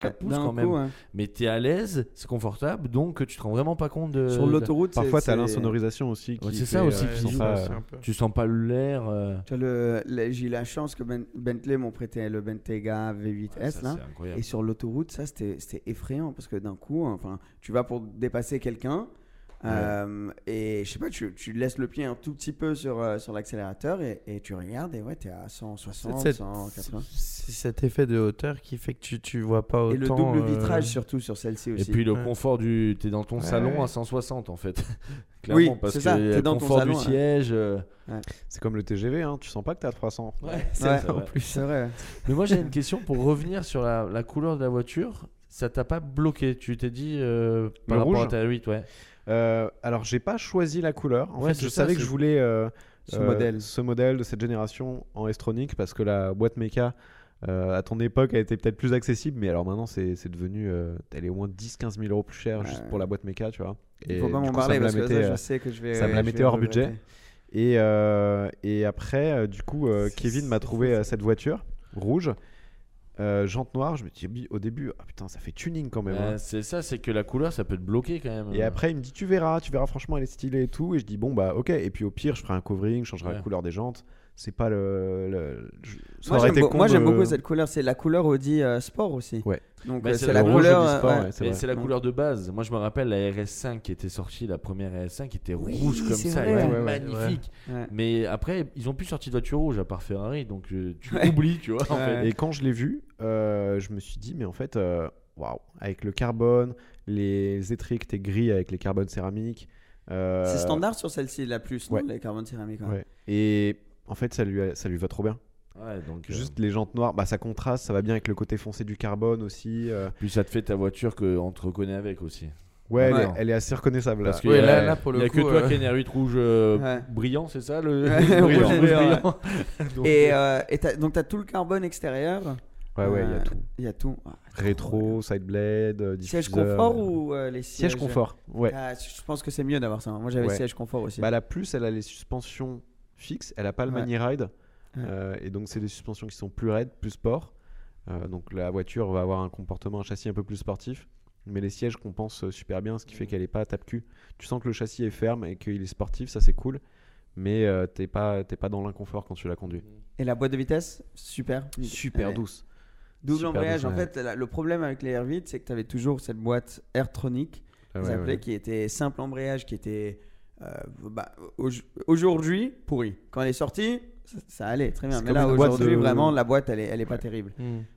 4 pouces D'un quand coup, même. hein. Mais t'es à l'aise, c'est confortable, donc tu te rends vraiment pas compte de. Sur l'autoroute, c'est- Parfois, t'as l'insonorisation aussi. qui Ouais, c'est ça aussi euh, qui tu sens joue, pas, c'est euh, Tu sens pas l'air. euh, j'ai eu la chance que Ben- Bentley m'ont prêté le Bentayga V8S ça, là. c'est incroyable. Et sur l'autoroute, ça c'était c'était effrayant parce que d'un coup, enfin, tu vas pour dépasser quelqu'un euh, et je sais pas, tu, tu laisses le pied un tout petit peu sur, euh, sur l'accélérateur et, et tu regardes et ouais, t'es à 160, C'est- 180. C'est cet effet de hauteur qui fait que tu, tu vois pas autant. Et le double euh, vitrage surtout sur celle-ci Et aussi. puis le Ouais. confort du. T'es dans ton Ouais, salon à 160 en fait. [laughs] Oui, Clairement, parce c'est que ça, le t'es dans ton confort salon, du ouais. siège. C'est comme le TGV, hein, tu sens pas que t'es à 300. c'est Ouais, vrai. [laughs] en plus. C'est vrai. Mais moi j'ai une question pour revenir sur la, la couleur de la voiture. Ça t'a pas bloqué? Tu t'es dit euh, par Le rapport rouge à ta 8, ouais. Euh, alors, j'ai pas choisi la couleur. En Ouais, fait, je ça, savais que je voulais euh, Ce euh, modèle. ce modèle de cette génération en S-Tronic parce que la boîte méca euh, à ton époque a été peut-être plus accessible, mais alors maintenant c'est c'est devenu. euh, elle est au moins 10-15 000 euros plus cher juste pour la boîte méca, tu vois. Il faut Et pas m'en parler me la parce que mettait, ça, je sais que je vais. ça me la mettait hors budget. Et, euh, et après, euh, du coup, euh, Kevin m'a trouvé cette voiture rouge, euh, jante noire. Je me suis dit au début, ah putain, ça fait tuning quand même. Hein. c'est ça, c'est que la couleur ça peut te bloquer quand même. Et après, il me dit, tu verras, tu verras, franchement, elle est stylée et tout. Et je dis, bon, bah, ok. Et puis au pire, je ferai un covering, je changerai Ouais. la couleur des jantes. C'est pas le. le- je- ça Moi j'aime, beau- de- beaucoup cette couleur. C'est la couleur Audi euh, Sport aussi. Ouais. Donc Bah, c'est la rouge couleur. Sport, ouais. ouais, c'est la couleur de base. Moi, je me rappelle la RS5 qui était sortie, la première RS5 qui était Oui, rouge comme ça, elle était Ouais, ouais, magnifique. Ouais. Mais après, ils ont plus sorti de voiture rouge à part Ferrari, donc euh, tu Ouais. oublies, tu vois. en Ouais. fait. Et quand je l'ai vu, euh, je me suis dit, mais en fait, euh, waouh, avec le carbone, les étriques étaient gris avec les carbones céramiques. euh, C'est standard sur celle-ci la plus, non, ouais. les carbones céramiques. Et en fait, ça lui, a- ça lui va trop bien. Ouais, donc, euh, Juste les jantes noires, bah, ça contraste, ça va bien avec le côté foncé du carbone aussi. euh. Puis ça te fait ta voiture qu'on te reconnaît avec aussi. Ouais, elle, Ouais. est, elle est assez reconnaissable. Là. Parce Ouais, là- là, pour il y le a coup, que toi euh, qui as une R8 rouge euh, [laughs] Ouais. brillant, c'est ça le Ouais, Brillant, [laughs] rouge brillant, Donc, [laughs] Et, euh, et t'as- donc tu as tout le carbone extérieur. Ouais, ouais, il y a Euh, tout. Il y a tout. Ah, Rétro, side blade, euh, Siège diffuseur. confort ou euh, les sièges? Siège confort, ouais. Ah, Je pense que c'est mieux d'avoir ça. Moi j'avais Ouais. siège confort aussi. Bah, la plus, elle a les suspensions fixes, elle a pas le Ouais. mani ride. Ouais. Euh, et donc, c'est des suspensions qui sont plus raides, plus sport. Euh, donc, la voiture va avoir un comportement, un châssis un peu plus sportif. Mais les sièges compensent super bien, ce qui fait qu'elle est pas tape-cul. Tu sens que le châssis est ferme et qu'il est sportif, ça c'est cool. Mais euh, t'es pas, t'es pas dans l'inconfort quand tu la conduis. Et la boîte de vitesse, super. Super Ouais. douce. Double Super embrayage. douce, En fait, la- le problème avec les R8, c'est que tu avais toujours cette boîte Airtronic, Ah ils appelaient, qui était simple embrayage, qui était euh, bah, au- aujourd'hui pourri. Quand elle est sortie, ça, ça allait très bien. Mais là, aujourd'hui, de- vraiment, la boîte, elle est, elle est pas Ouais. terrible.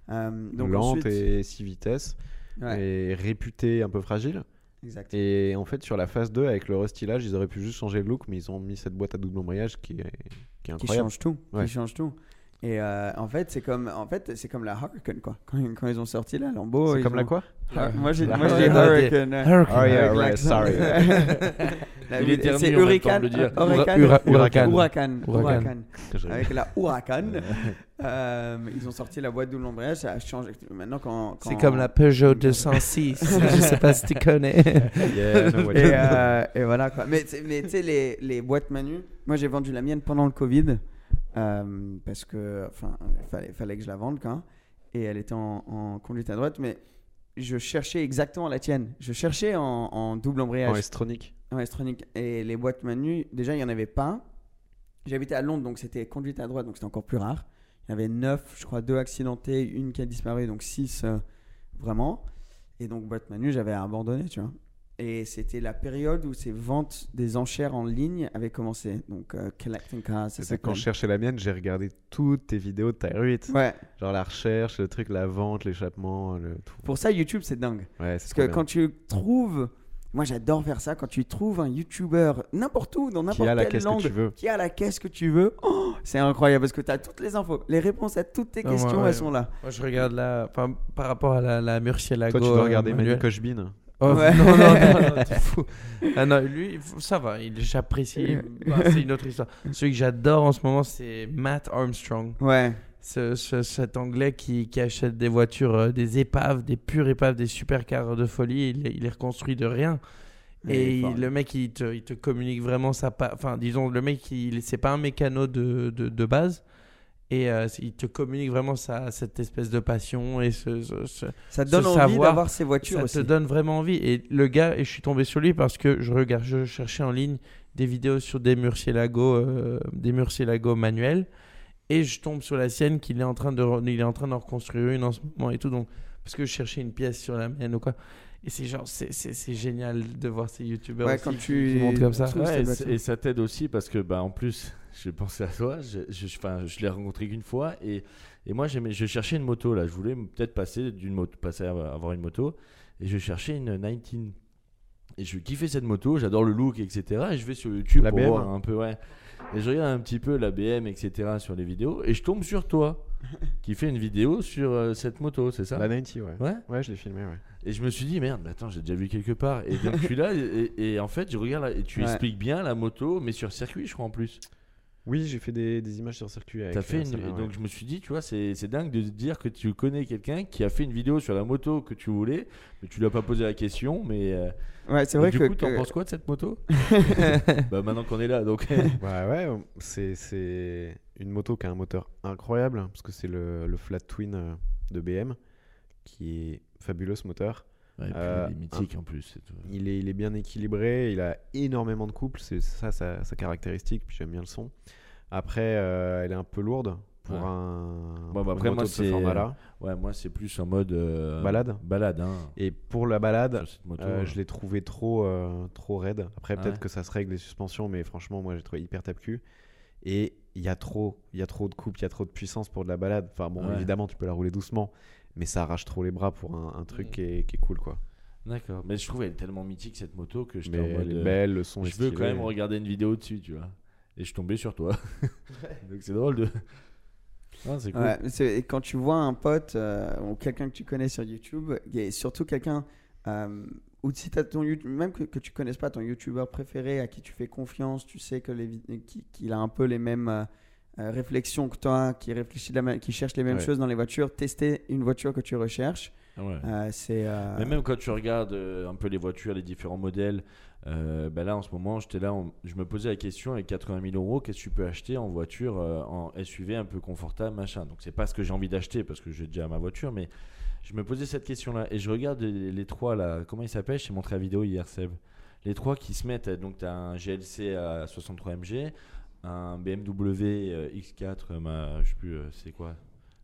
Euh, donc Lente ensuite, et 6 vitesses. ouais, Et réputée un peu fragile. exact. Et en fait, sur la phase 2, avec le restylage, ils auraient pu juste changer le look, mais ils ont mis cette boîte à double embrayage qui est, qui est qui incroyable. change tout. Ouais. Qui change tout. Et euh, en fait, c'est comme, en fait, c'est comme la Hurricane quoi. Quand, quand ils ont sorti la Lambo, C'est comme la quoi? Hur- Moi, j'ai, dis Hurricane. Hurricane. Hurricane. Oh yeah, right, sorry. [laughs] C'est Hurricane. Hurricane. Huracan. Je- Avec la Huracan, [laughs] euh, ils ont sorti la boîte double embrayage, ça a changé. Maintenant, quand, C'est comme la Peugeot 206. [laughs] je sais pas si tu connais. Yeah, no, what- et, euh, et voilà quoi. Mais, tu- mais tu sais, les, les boîtes Manu, moi j'ai vendu la mienne pendant le Covid euh, parce que, enfin, fallait, fallait que je la vende quand. Et elle était en, en conduite à droite, mais je cherchais exactement la tienne. Je cherchais en, en double En embrayage. S-Tronic. en S-Tronic. Et les boîtes Manu, déjà il n'y en avait pas. J'habitais à Londres, donc c'était conduite à droite, donc c'était encore plus rare. Il y avait 9, je crois, deux accidentés, une qui a disparu, donc 6 vraiment. Et donc boîte Manu, j'avais abandonné, tu vois. Et c'était la période où ces ventes des enchères en ligne avaient commencé. Donc euh, Collecting Cars, C'est quand je cherchais la mienne, j'ai regardé toutes tes vidéos de ta 8 Ouais, Genre la recherche, le truc, la vente, l'échappement, le tout. pour ça YouTube c'est dingue. Ouais, c'est Parce que bien. quand tu trouves, moi j'adore faire ça, quand tu trouves un YouTuber n'importe où, dans Qui n'importe a la quelle caisse langue, que tu veux. qui a la caisse que tu veux, [gasps] oh, c'est incroyable parce que tu as toutes les infos, les réponses à toutes tes Ah, moi, questions, ouais. elles sont là. Moi, je regarde la. Enfin, par rapport à la, la Murcielago. Toi, tu dois euh, regarder Manu manuel. Oh, Ouais. Non, non, non, non, [laughs] fou. Ah non, lui, ça va, il- j'apprécie. Bah, c'est une autre histoire. Celui que j'adore en ce moment, c'est Matt Armstrong. Ouais, Ce- ce- cet anglais qui, qui achète des voitures, euh, des épaves, des pures épaves, des supercars de folie. Il, il les reconstruit de rien. Et il- le mec, il te, il te communique vraiment sa. Enfin, disons, le mec, il c'est pas un mécano de, de, de base. Et euh, il te communique vraiment ça, cette espèce de passion et ce, ce- ce- Ça te donne ce envie savoir. d'avoir ces voitures ça aussi. te donne vraiment envie. Et le gars, et je suis tombé sur lui parce que je regarde, je cherchais en ligne des vidéos sur des murciélagos, euh, des murciélagos manuels, et je tombe sur la sienne qu'il est en train de, il est en train d'en reconstruire une en ce moment et tout. Donc parce que je cherchais une pièce sur la mienne ou quoi. Et c'est genre, c'est- génial de voir ces youtubeurs Ouais, quand tu- qui comme ça. Ouais, et ça t'aide aussi parce que, bah, en plus, [laughs] j'ai pensé à toi. Je, je, enfin, je l'ai rencontré qu'une fois et, et moi, je cherchais une moto là. Je voulais peut-être passer d'une moto, passer à avoir une moto et je cherchais une 19. Et je kiffais cette moto, j'adore le look, etc. Et je vais sur YouTube La pour BM. voir un peu, ouais. Et je regarde un petit peu la BM, etc. sur les vidéos et je tombe sur toi [laughs] qui fait une vidéo sur euh, cette moto, c'est ça? La 90, ouais. Ouais? Ouais, je l'ai filmé, ouais. Et je me suis dit, merde, mais attends, j'ai déjà vu quelque part. Et donc, je suis là, et, et en fait, je regarde, et tu Ouais. expliques bien la moto, mais sur circuit, je crois, en plus. Oui, j'ai fait des, des images sur circuit avec T'as fait euh, une... celle-là, et ouais. Donc, je me suis dit, tu vois, c'est c'est dingue de dire que tu connais quelqu'un qui a fait une vidéo sur la moto que tu voulais, mais tu lui as pas posé la question, mais. euh, Ouais, c'est et vrai du que. coup, t'en que- penses quoi de cette moto? [laughs] Bah, maintenant qu'on est là, donc. Ouais, ouais, c'est, c'est une moto qui a un moteur incroyable, parce que c'est le, le Flat Twin euh, de BM, qui est fabuleux ce moteur. Ouais, et puis, Euh, il est mythique en plus. tout. Il est, il est bien équilibré, il a énormément de couple, c'est ça sa, sa caractéristique, puis j'aime bien le son. Après, euh, elle est un peu lourde pour Ouais. un Bon, bah, après, moi, c'est-. Ouais, moi, c'est plus en mode. euh, Balade Balade, hein. Et pour la balade, moto. ouais. je l'ai trouvé trop, trop raide. Après, Ah peut-être que ça se règle les suspensions, mais franchement, moi, j'ai trouvé hyper tape-cul. Et il y a trop, il y a trop de couple, il y a trop de puissance pour de la balade. Enfin bon, Ouais. évidemment, tu peux la rouler doucement, mais ça arrache trop les bras pour un, un truc Mm. qui est, qui est cool, quoi. D'accord. Mais je trouve elle est tellement mythique cette moto que j'étais Mais elle est euh, belle, le son est je veux quand même regarder une vidéo dessus, tu vois. Et je suis tombé sur toi. [laughs] Donc c'est drôle de. [laughs] Ah, c'est cool. Ouais, quand tu vois un pote euh, ou quelqu'un que tu connais sur YouTube, et surtout quelqu'un, euh, ou si ton YouTube, même que, que tu connaisses pas ton YouTuber préféré, à qui tu fais confiance, tu sais que les, qu'il a un peu les mêmes euh, euh, réflexions que toi, qui réfléchit la même- qui cherche les mêmes Ouais. choses dans les voitures, tester une voiture que tu recherches, Ouais. euh, c'est. euh, Mais même quand tu regardes un peu les voitures, les différents modèles, ben là en ce moment, j'étais là, on- je me posais la question avec 80 000 euros, qu'est-ce que tu peux acheter en voiture, en SUV un peu confortable, machin. Donc c'est pas ce que j'ai envie d'acheter parce que j'ai déjà ma voiture, mais je me posais cette question-là et je regarde les, les trois là, comment ils s'appellent? Je t'ai montré la vidéo hier, Seb. Les trois qui se mettent, donc tu as un GLC à 63 MG, un BMW euh, X4, euh, ma- je sais plus, euh, c'est quoi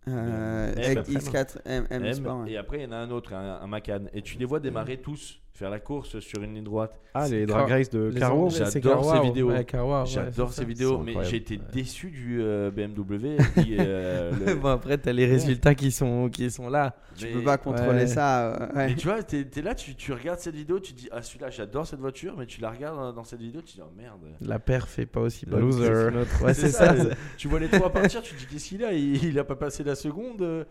euh, M, avec après, X4 M, M M, Sport, ouais. et après il y en a un autre, un, un Macan. Et tu les vois démarrer tous, faire la course sur une ligne droite. Ah, les drag race de c'est J'adore ces vidéos. Ouais, Carwow, ouais, J'adore ces vidéos, mais j'ai été Ouais. déçu du euh, BMW. [laughs] puis, euh, le- [laughs] bon, après, t'as les résultats qui sont, qui sont là. Tu mais- peux pas contrôler Ouais. ça. euh, ouais. Mais tu vois, t'es es là, tu, tu regardes cette vidéo, tu te dis Ah, celui-là, j'adore cette voiture, mais tu la regardes dans- dans cette vidéo, tu te dis Oh merde. La perf est pas aussi bonne. Loser. [laughs] c'est ça. Tu vois les trois partir, tu te dis Qu'est-ce qu'il a? Il, il a pas passé la seconde.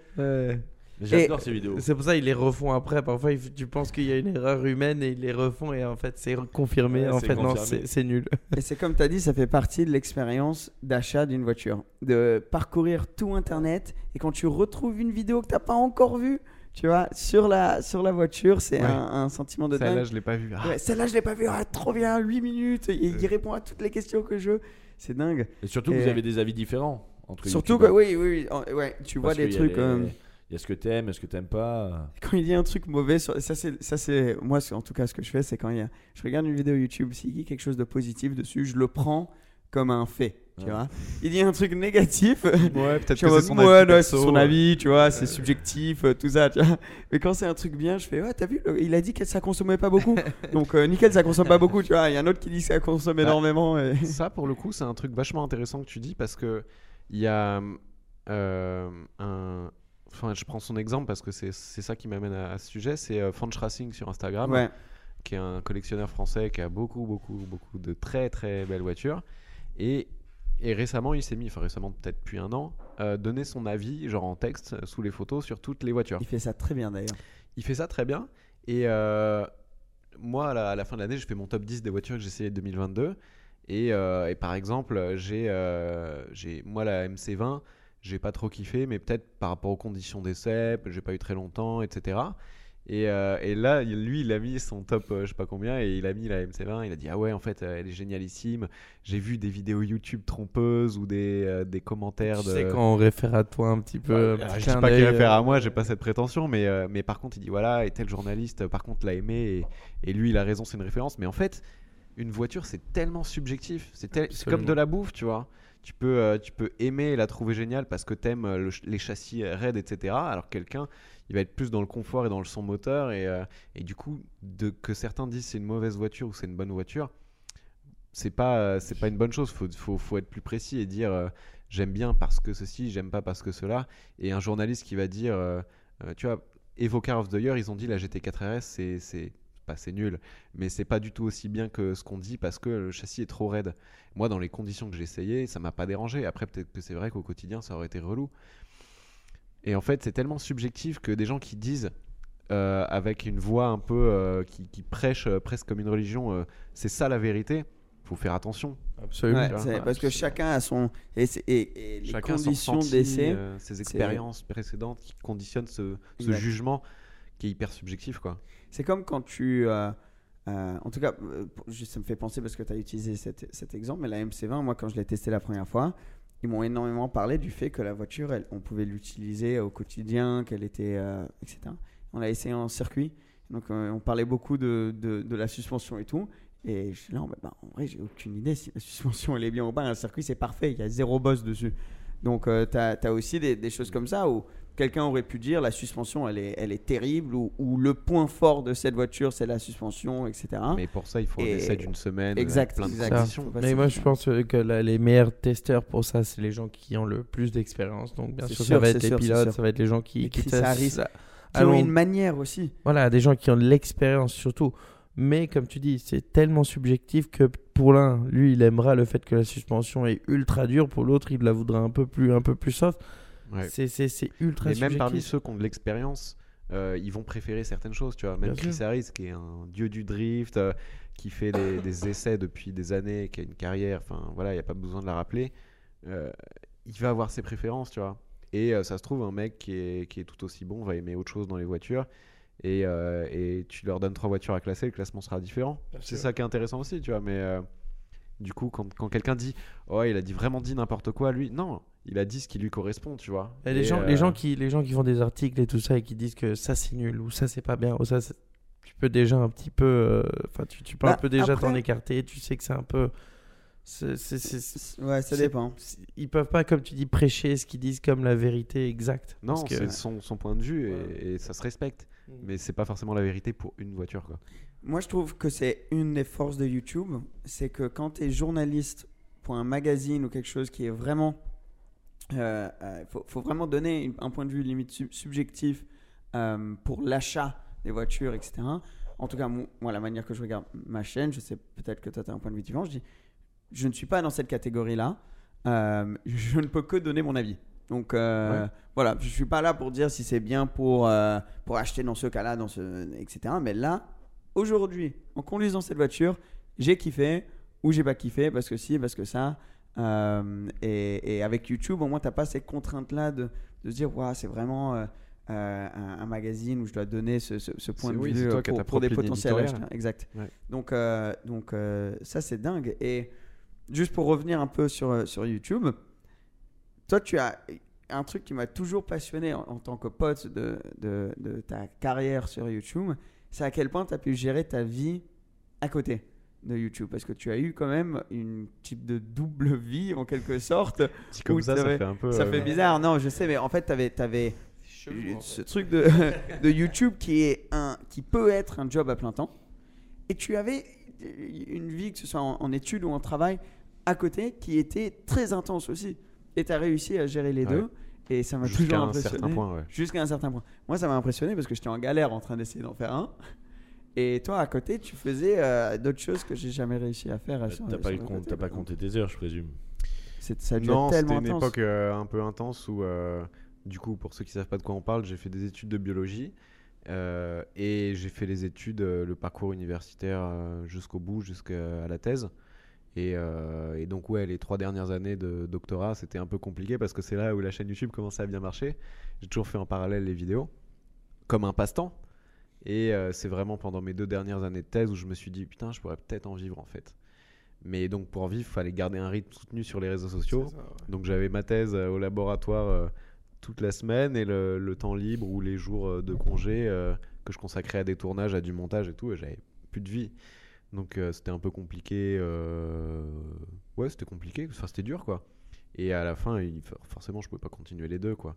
J'adore ces vidéos. C'est pour ça qu'ils les refont après. Parfois, tu penses qu'il y a une erreur humaine et ils les refont et en fait, c'est confirmé. Ouais, en c'est fait, non, confirmé. c'est c'est nul. Et c'est comme tu as dit, ça fait partie de l'expérience d'achat d'une voiture. De parcourir tout Internet et quand tu retrouves une vidéo que tu n'as pas encore vue, tu vois, sur la, sur la voiture, c'est Ouais. un, un sentiment de Celle-là, je l'ai pas vu. Ah, Ouais, Celle-là, je l'ai pas vue. Ah, trop bien, 8 minutes. Et il répond à toutes les questions que je veux. C'est dingue. Et surtout, Et- vous avez des avis différents entre Surtout que, oui, oui, ouais, tu vois des trucs. les- euh, Il y a ce que t'aimes, ce que t'aimes pas. quand il dit un truc mauvais, sur- ça c'est, moi en tout cas ce que je fais, c'est quand il y a, je regarde une vidéo YouTube, s'il dit quelque chose de positif dessus, je le prends comme un fait, tu Ouais. vois. Il dit un truc négatif, Ouais, [laughs] peut-être que c'est son ouais, avis ouais, c'est perso. son avis, tu vois, c'est subjectif, euh, tout ça, tu vois. [laughs] Mais quand c'est un truc bien, je fais, ouais, t'as vu, il a dit que ça consommait pas beaucoup, [laughs] donc euh, nickel, ça consomme pas beaucoup, tu vois. Il y a un autre qui dit que ça consomme Bah, énormément. Et... Ça, pour le coup, c'est un truc vachement intéressant que tu dis parce que il y a euh, un. Enfin, je prends son exemple parce que c'est ça qui m'amène à, à ce sujet. C'est euh, Fanch Racing sur Instagram, Ouais. qui est un collectionneur français qui a beaucoup, beaucoup, beaucoup de très, très belles voitures. Et, et récemment, il s'est mis, enfin récemment, peut-être depuis un an, euh, donner son avis, genre en texte, sous les photos, sur toutes les voitures. Il fait ça très bien d'ailleurs. Il fait ça très bien. Et euh, moi, à la, à la fin de l'année, je fais mon top 10 des voitures que j'ai essayées 2022. Et, euh, et par exemple, j'ai, euh, j'ai moi la MC20, j'ai pas trop kiffé, mais peut-être par rapport aux conditions d'essai, j'ai pas eu très longtemps, etc. Et, euh, et là, lui, il a mis son top, euh, je sais pas combien, et il a mis la MC20. Il a dit Ah ouais, en fait, euh, elle est génialissime. J'ai vu des vidéos YouTube trompeuses ou des, euh, des commentaires Tu de. sais, quand on réfère à toi un petit peu. un Ah, petit je dis pas qu'il réfère euh, à moi, j'ai pas cette prétention, mais, euh, mais par contre, il dit voilà, et tel journaliste, euh, par contre, l'a aimé, et, et lui, il a raison, c'est une référence. Mais en fait, une voiture, c'est tellement subjectif. C'est tel- comme de la bouffe, tu vois. Tu peux, euh, tu peux aimer et la trouver géniale parce que t'aimes euh, les châssis raides, etc. Alors que quelqu'un, il va être plus dans le confort et dans le son moteur. Et, euh, et du coup, de, que certains disent c'est une mauvaise voiture ou c'est une bonne voiture, c'est pas, pas une bonne chose. Faut, faut, faut être plus précis et dire j'aime bien parce que ceci, j'aime pas parce que cela. Et un journaliste qui va dire, tu vois, Evocar of the Year, ils ont dit la GT4 RS, c'est pas c'est nul, mais c'est pas du tout aussi bien que ce qu'on dit parce que le châssis est trop raide. Moi, dans les conditions que j'ai essayé, ça m'a pas dérangé. Après, peut-être que c'est vrai qu'au quotidien, ça aurait été relou. Et en fait, c'est tellement subjectif que des gens qui disent euh, avec une voix un peu euh, qui, qui prêche euh, presque comme une religion, euh, c'est ça la vérité. Faut faire attention. Absolument. Ouais, parce que chacun a son. Et, et- et les Chacun conditions d'essai. euh, ses expériences précédentes qui conditionnent ce, jugement qui est hyper subjectif, quoi. C'est comme quand tu. euh, euh, en tout cas, euh, ça me fait penser parce que tu as utilisé cet, exemple, mais la MC20, moi, quand je l'ai testé la première fois, ils m'ont énormément parlé du fait que la voiture, on pouvait l'utiliser au quotidien, qu'elle était. euh, etc. On l'a essayé en circuit, donc euh, on parlait beaucoup de, la suspension et tout. Et je suis là, bah, en vrai, j'ai aucune idée si la suspension elle est bien ou pas. Un circuit, c'est parfait, il y a zéro boss dessus. Donc, tu as, aussi des, des choses comme ça où quelqu'un aurait pu dire la suspension, elle est, elle est terrible, ou, ou le point fort de cette voiture, c'est la suspension, etc. Mais pour ça, il faut un essai d'une semaine, Exact, avec plein de exact. Ça. conditions. Faut pas Mais moi, je pense que la- les meilleurs testeurs pour ça, c'est les gens qui ont le plus d'expérience. Donc, bien sûr, sûr, ça va c'est être les sûr, pilotes, ça va être les gens qui, qui testent Harris, ça. qui ont une manière aussi. Voilà, des gens qui ont de l'expérience surtout. Mais comme tu dis, c'est tellement subjectif que pour l'un, lui, il aimera le fait que la suspension est ultra dure. Pour l'autre, il la voudra un peu plus, un peu plus soft. Ouais. C'est, ultra Et subjectif. même parmi ceux qui ont de l'expérience, euh, ils vont préférer certaines choses, tu vois. Même Bien Chris sûr. Harris, qui est un dieu du drift, euh, qui fait des, [coughs] des essais depuis des années, qui a une carrière, enfin voilà, il n'y a pas besoin de la rappeler. euh, il va avoir ses préférences, tu vois. Et ça se trouve, un mec qui est, qui est tout aussi bon va aimer autre chose dans les voitures. Et, et tu leur donnes trois voitures à classer, le classement sera différent. C'est ça qui est intéressant aussi, tu vois. Mais du coup, quand, quand quelqu'un dit, oh, il a dit vraiment dit n'importe quoi, lui, non, il a dit ce qui lui correspond, tu vois. Et les, Et, gens, euh, les, gens qui, les gens qui font des articles et tout ça et qui disent que ça c'est nul ou ça c'est pas bien ou ça c'est- tu peux déjà un petit peu euh, enfin tu, tu peux un Bah, peu déjà après- t'en écarter tu sais que c'est un peu c'est, c'est- c'est- c'est- Ouais, ça c'est- dépend. c'est- ils peuvent pas comme tu dis prêcher ce qu'ils disent comme la vérité exacte Non, Parce que- c'est son, son point de vue et- Ouais. et, ça se respecte. Mm. Mais c'est pas forcément la vérité pour une voiture. Quoi. Moi, je trouve que c'est une des forces de YouTube, c'est que quand tu es journaliste pour un magazine ou quelque chose qui est vraiment... Il faut, faut vraiment donner un point de vue limite sub- subjectif euh, pour l'achat des voitures, etc. En tout cas, mo- moi, la manière que je regarde ma chaîne, je sais peut-être que toi, tu as un point de vue différent, je dis, je ne suis pas dans cette catégorie-là, euh, je ne peux que donner mon avis. Donc euh, Ouais. voilà, je suis pas là pour dire si c'est bien pour, euh, pour acheter dans ce cas-là, dans ce, etc. Mais là, aujourd'hui, en conduisant cette voiture, j'ai kiffé ou j'ai pas kiffé parce que si, parce que ça. Euh, et, et avec YouTube, au moins, tu n'as pas ces contraintes-là de, de se dire, Ouah, c'est vraiment euh, euh, un, un magazine où je dois donner ce, ce- ce point de oui, vue toi pour, des potentiels acheteurs. Exact. Ouais. Donc, donc ça, c'est dingue. Et juste pour revenir un peu sur, sur YouTube, toi, tu as un truc qui m'a toujours passionné en, en tant que pote de, de, de ta carrière sur YouTube, c'est à quel point tu as pu gérer ta vie à côté de YouTube. Parce que tu as eu quand même une type de double [laughs] vie en quelque sorte. Comme ça, ça fait un peu. Ça euh, fait bizarre, non, je sais, mais en fait, tu avais, ce truc de, [laughs] de YouTube qui, est un, qui peut être un job à plein temps. Et tu avais une vie, que ce soit en, en études ou en travail, à côté, qui était très intense aussi. Et tu as réussi à gérer les Ouais. deux. Et ça m'a Jusqu'à toujours un impressionné. certain point, ouais. Jusqu'à un certain point. Moi, ça m'a impressionné parce que j'étais en galère en train d'essayer d'en faire un. Et toi, à côté, tu faisais euh, d'autres choses que j'ai jamais réussi à faire. euh, sur- T'as pas, sur eu le compte- côté, t'as pas par compté tes heures, je présume. C'est- Ça Non, c'était une intense. époque euh, un peu intense où, euh, du coup, pour ceux qui savent pas de quoi on parle, j'ai fait des études de biologie euh, et j'ai fait les études, euh, le parcours universitaire euh, jusqu'au bout, jusqu'à la thèse. Et, euh, et donc, ouais, les trois dernières années de doctorat, c'était un peu compliqué parce que c'est là où la chaîne YouTube commençait à bien marcher. J'ai toujours fait en parallèle les vidéos, comme un passe-temps. Et euh, c'est vraiment pendant mes deux dernières années de thèse où je me suis dit, putain, je pourrais peut-être en vivre en fait. Mais donc pour en vivre, il fallait garder un rythme soutenu sur les réseaux sociaux. C'est ça, ouais. Donc j'avais ma thèse euh, au laboratoire euh, toute la semaine et le, le temps libre ou les jours de congé euh, que je consacrais à des tournages, à du montage et tout, et j'avais plus de vie. Donc c'était un peu compliqué. Ouais, c'était compliqué, enfin c'était dur quoi. Et à la fin, il- forcément, je pouvais pas continuer les deux quoi.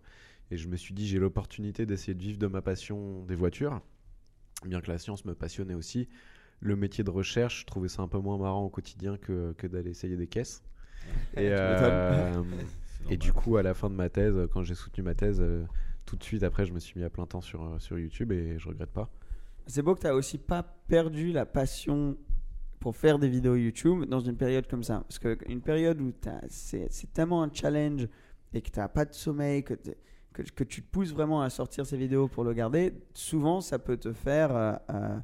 Et je me suis dit, j'ai l'opportunité d'essayer de vivre de ma passion des voitures, bien que la science me passionnait aussi. Le métier de recherche, je trouvais ça un peu moins marrant au quotidien que, que d'aller essayer des caisses. Et, euh, [laughs] et du coup, à la fin de ma thèse, quand j'ai soutenu ma thèse, euh, tout de suite après, je me suis mis à plein temps sur, euh, sur YouTube et je regrette pas. C'est beau que tu aussi pas perdu la passion pour faire des vidéos YouTube dans une période comme ça. Parce qu'une période où t'as- c'est c'est tellement un challenge et que tu n'as pas de sommeil, que, que, que tu te pousses vraiment à sortir ces vidéos pour le garder, souvent ça peut te faire euh, euh,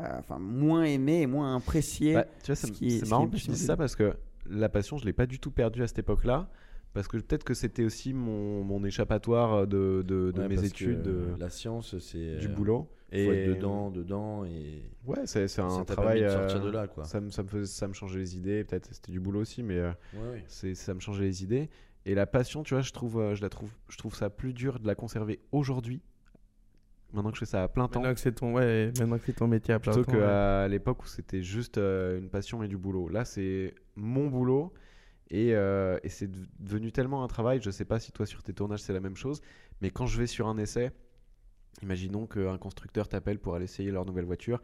euh, enfin, moins aimer et moins apprécier. Bah, tu vois, ce ce c'est qui marrant que tu dises ça parce que la passion, je l'ai pas du tout perdue à cette époque-là. Parce que peut-être que c'était aussi mon, mon échappatoire de, de, de Ouais, mes études, de- la science, c'est du boulot. Faut être dedans, dedans et Ouais, c'est c'est un travail. de sortir de là, quoi. Ça me, ça, me faisait- ça me changeait les idées. Peut-être c'était du boulot aussi, mais Ouais, ouais. c'est ça me changeait les idées. Et la passion, tu vois, je trouve, euh, je la trouve, je trouve ça plus dur de la conserver aujourd'hui. Maintenant que je fais ça à plein temps. Maintenant que c'est ton, ouais, maintenant que c'est ton métier à plein Plutôt temps. ouais. qu'à l'époque où c'était juste euh, une passion et du boulot. Là, c'est mon boulot et, euh, et c'est dev- devenu tellement un travail. Je sais pas si toi, sur tes tournages, c'est la même chose, mais quand je vais sur un essai, imaginons qu'un constructeur t'appelle pour aller essayer leur nouvelle voiture.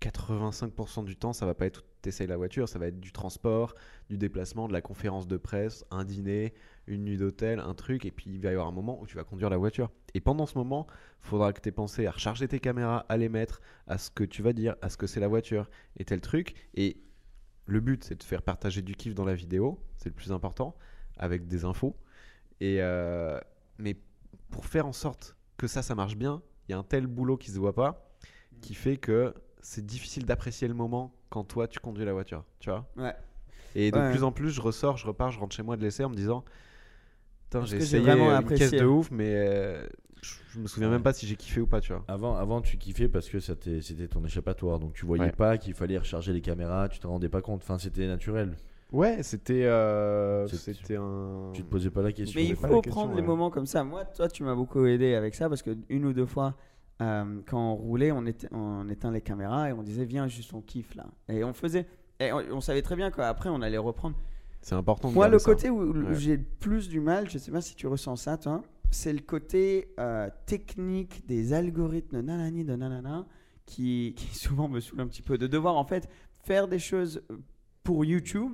85% du temps, ça va pas être t'essayes la voiture, ça va être du transport, du déplacement, de la conférence de presse, un dîner, une nuit d'hôtel, un truc, et puis il va y avoir un moment où tu vas conduire la voiture. Et pendant ce moment, faudra que tu aies pensé à recharger tes caméras, à les mettre, à ce que tu vas dire, à ce que c'est la voiture et tel truc. Et le but, c'est de faire partager du kiff dans la vidéo, c'est le plus important, avec des infos. Et euh, mais pour faire en sorte que ça, ça marche bien, il y a un tel boulot qui se voit pas, qui fait que c'est difficile d'apprécier le moment quand toi tu conduis la voiture, tu vois? Ouais. Et de Ouais. plus en plus, je ressors, je repars, je rentre chez moi de l'essai en me disant, j'ai essayé vraiment une caisse de ouf, mais euh, je, me souviens Ouais. même pas si j'ai kiffé ou pas, tu vois. Avant, avant, tu kiffais parce que c'était ton échappatoire. Donc tu voyais Ouais. pas qu'il fallait recharger les caméras, tu te rendais pas compte. Enfin, c'était naturel. Ouais, c'était euh, c'était un. Tu te posais pas la question. Mais il faut question, prendre les ouais. moments comme ça. Moi, toi, tu m'as beaucoup aidé avec ça parce que une ou deux fois, euh, quand on roulait, on, était, on éteint les caméras et on disait viens juste on kiffe là. Et on faisait. Et on, on savait très bien qu'après on allait reprendre. C'est important. de Moi, le ça. côté où, Ouais. j'ai le plus du mal, je sais pas si tu ressens ça, toi, c'est le côté euh, technique des algorithmes de nanani de nanana qui, qui [laughs] souvent me saoule un petit peu de devoir en fait faire des choses pour YouTube,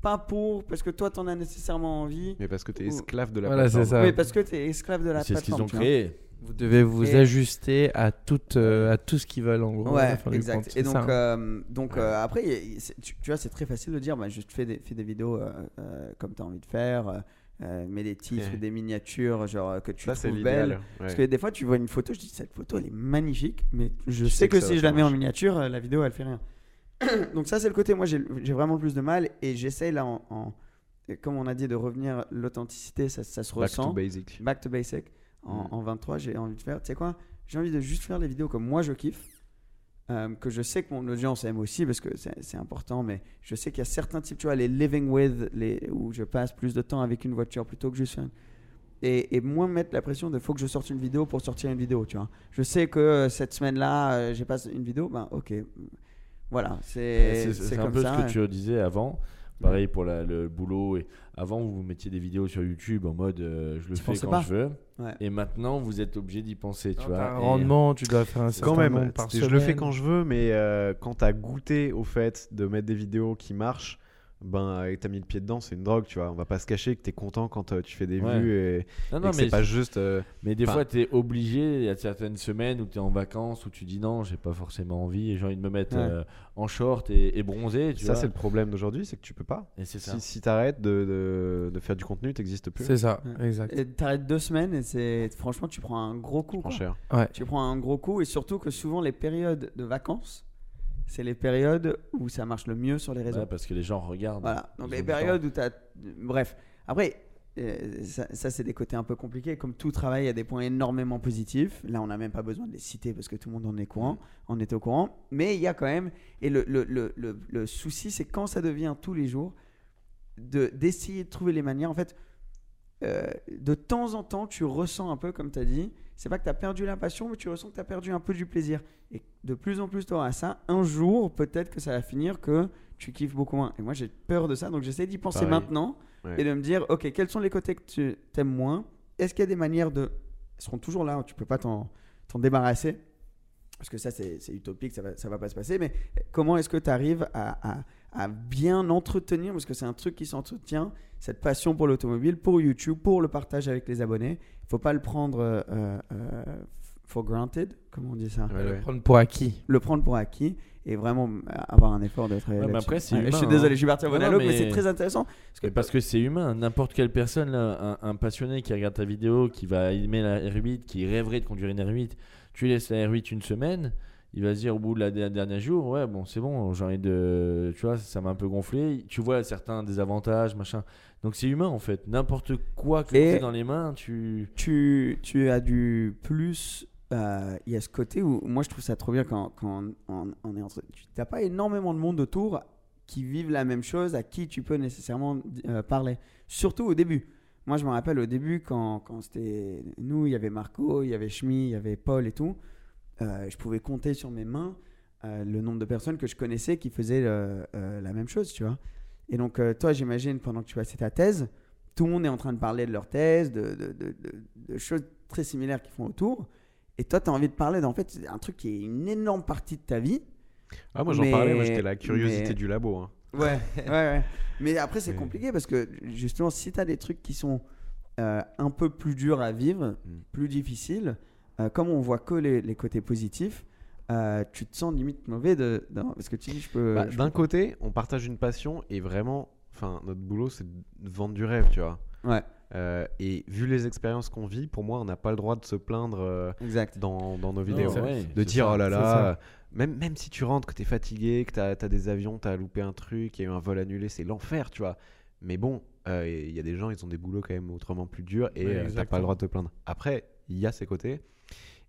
pas pour parce que toi t'en as nécessairement envie. Mais parce que t'es esclave de la Voilà, c'est plateforme. ça. Oui, parce que tu es esclave de la C'est ce qu'ils plateforme. ont créé. Vous devez vous Et- ajuster à tout, euh, à tout ce qu'ils veulent en gros. Ouais, exact. Et donc, hein. euh, donc euh, après, tu, tu vois, c'est très facile de dire, bah, juste fais des, fais des vidéos euh, euh, comme tu as envie de faire, euh, euh, mets des titres, Ouais. des miniatures, genre que tu Ça, trouves belles. ouais. Parce que des fois, tu vois une photo, je dis, cette photo, elle est magnifique, mais je Tu sais, sais que, si je la mets en miniature, la vidéo, elle fait rien. [coughs] donc ça, c'est le côté, moi, j'ai vraiment le plus de mal, et j'essaie là, en, en- comme on a dit, de revenir, l'authenticité, ça, ça se Back ressent. to basic. Back to basic. En, Mm. en 23, j'ai envie de faire, tu sais quoi J'ai envie de juste faire les vidéos comme moi je kiffe, euh, que je sais que mon audience aime aussi parce que c'est important, mais je sais qu'il y a certains types, tu vois, les living with, les, où je passe plus de temps avec une voiture plutôt que juste. Et, et moins me mettre la pression de faut que je sorte une vidéo pour sortir une vidéo, tu vois. Je sais que euh, cette semaine-là, euh, j'ai pas une vidéo, ben ok. Voilà, c'est C'est un peu ça. ce que tu disais avant. Pareil pour la- le boulot. Et avant, vous mettiez des vidéos sur YouTube en mode euh, je le Tu fais quand pas. je veux. Ouais. Et maintenant, vous êtes obligé d'y penser. Tu vois. un Et- rendement, tu dois faire un certain Quand même, nombre par je le fais quand je veux, mais euh, quand t'as goûté au fait de mettre des vidéos qui marchent, ben et que t'as mis le pied dedans, c'est une drogue, tu vois. On va pas se cacher que t'es content quand euh, tu fais des Ouais. vues et, Non, non, c'est pas juste. euh, mais des fois, tu es obligé. Il y a certaines semaines où tu es en vacances, où tu dis non, j'ai pas forcément envie et j'ai envie de me mettre Ouais. euh, en short et. Tu ça, c'est le problème d'aujourd'hui, c'est que tu peux pas. Et c'est ça. Si, si t'arrêtes de, de, de faire du contenu, t'existes plus. C'est ça, Ouais. exact. Et t'arrêtes deux semaines et c'est franchement, tu prends un gros coup. Prends cher. Ouais. Tu prends un gros coup et surtout que souvent les périodes de vacances, c'est les périodes où ça marche le mieux sur les réseaux. Ouais, parce que les gens regardent. Voilà. Donc les périodes où tu as. Bref. Après, euh, ça, ça, c'est des côtés un peu compliqués. Comme tout travail, il y a des points énormément positifs. Là, on n'a même pas besoin de les citer parce que tout le monde en est courant, en est au courant. Mais il y a quand même. Et le, le, le, le, le souci, c'est quand ça devient tous les jours, de- d'essayer de trouver les manières. En fait, euh, de temps en temps, tu ressens un peu, comme tu as dit, c'est pas que tu as perdu la passion, mais tu ressens que tu as perdu un peu du plaisir. Et de plus en plus, tu auras ça. Un jour, peut-être que ça va finir que tu kiffes beaucoup moins. Et moi, j'ai peur de ça, donc j'essaie d'y penser Pareil. maintenant Ouais. et de me dire, ok, quels sont les côtés que tu aimes moins? Est-ce qu'il y a des manières de... Ils seront toujours là, tu peux pas t'en débarrasser. Parce que ça, c'est c'est utopique, ça va, ça va pas se passer. Mais comment est-ce que tu arrives à, à- à bien entretenir, parce que c'est un truc qui s'entretient, cette passion pour l'automobile, pour YouTube, pour le partage avec les abonnés. Il faut pas le prendre euh, euh, for granted, comment on dit ça? Ouais, ouais. Prendre pour acquis. Le prendre pour acquis et vraiment avoir un effort de travailler Ouais, mais là-dessus. après, c'est Ouais, humain, Je suis hein. désolé, je suis parti en Non, non, mais, mais- c'est très intéressant. Parce que, Mais parce que c'est humain. N'importe quelle personne, là, un, un passionné qui regarde ta vidéo, qui va aimer la R8, qui rêverait de conduire une R8, tu lui laisses la R8 une semaine, il va se dire au bout de la der- dernier jour, ouais, bon, c'est bon, j'ai envie de. Tu vois, ça m'a un peu gonflé. Tu vois certains désavantages, machin. Donc c'est humain en fait. N'importe quoi que tu as dans les mains, tu. tu, tu as du plus. euh, Il y a ce côté où moi je trouve ça trop bien quand, quand on, on est entre. Tu n'as pas énormément de monde autour qui vivent la même chose, à qui tu peux nécessairement euh, parler. Surtout au début. Moi je me rappelle au début quand, quand c'était nous, il y avait Marco, il y avait Schmi, il y avait Paul et tout. Euh, je pouvais compter sur mes mains euh, le nombre de personnes que je connaissais qui faisaient euh, la même chose, tu vois. Et donc toi j'imagine pendant que tu passais ta thèse, tout le monde est en train de parler de leur thèse, de, de, de- choses très similaires qu'ils font autour. Et toi, tu as envie de parler d'en fait, un truc qui est une énorme partie de ta vie. Ah, moi j'en Mais- parlais, moi j'étais la curiosité mais- du labo. hein. Ouais, [laughs] ouais, ouais. Mais après, c'est compliqué parce que justement, si tu as des trucs qui sont euh, un peu plus durs à vivre, Mm. plus difficiles, euh, comme on voit que les, les côtés positifs, euh, tu te sens limite mauvais de, de- parce que tu dis, je peux. Bah, D'un côté, on partage une passion et vraiment, enfin, notre boulot c'est de vendre du rêve, tu vois. Ouais, Euh, et vu les expériences qu'on vit, pour moi, on n'a pas le droit de se plaindre euh, exact. dans, dans nos vidéos. De dire ça, oh là là, même, même si tu rentres, que tu es fatigué, que tu as, des avions, tu as loupé un truc, il y a eu un vol annulé, c'est l'enfer, tu vois. Mais bon, euh, il y a des gens, ils ont des boulots quand même autrement plus durs et Ouais, euh, t'as pas le droit de te plaindre. Après, il y a ses côtés.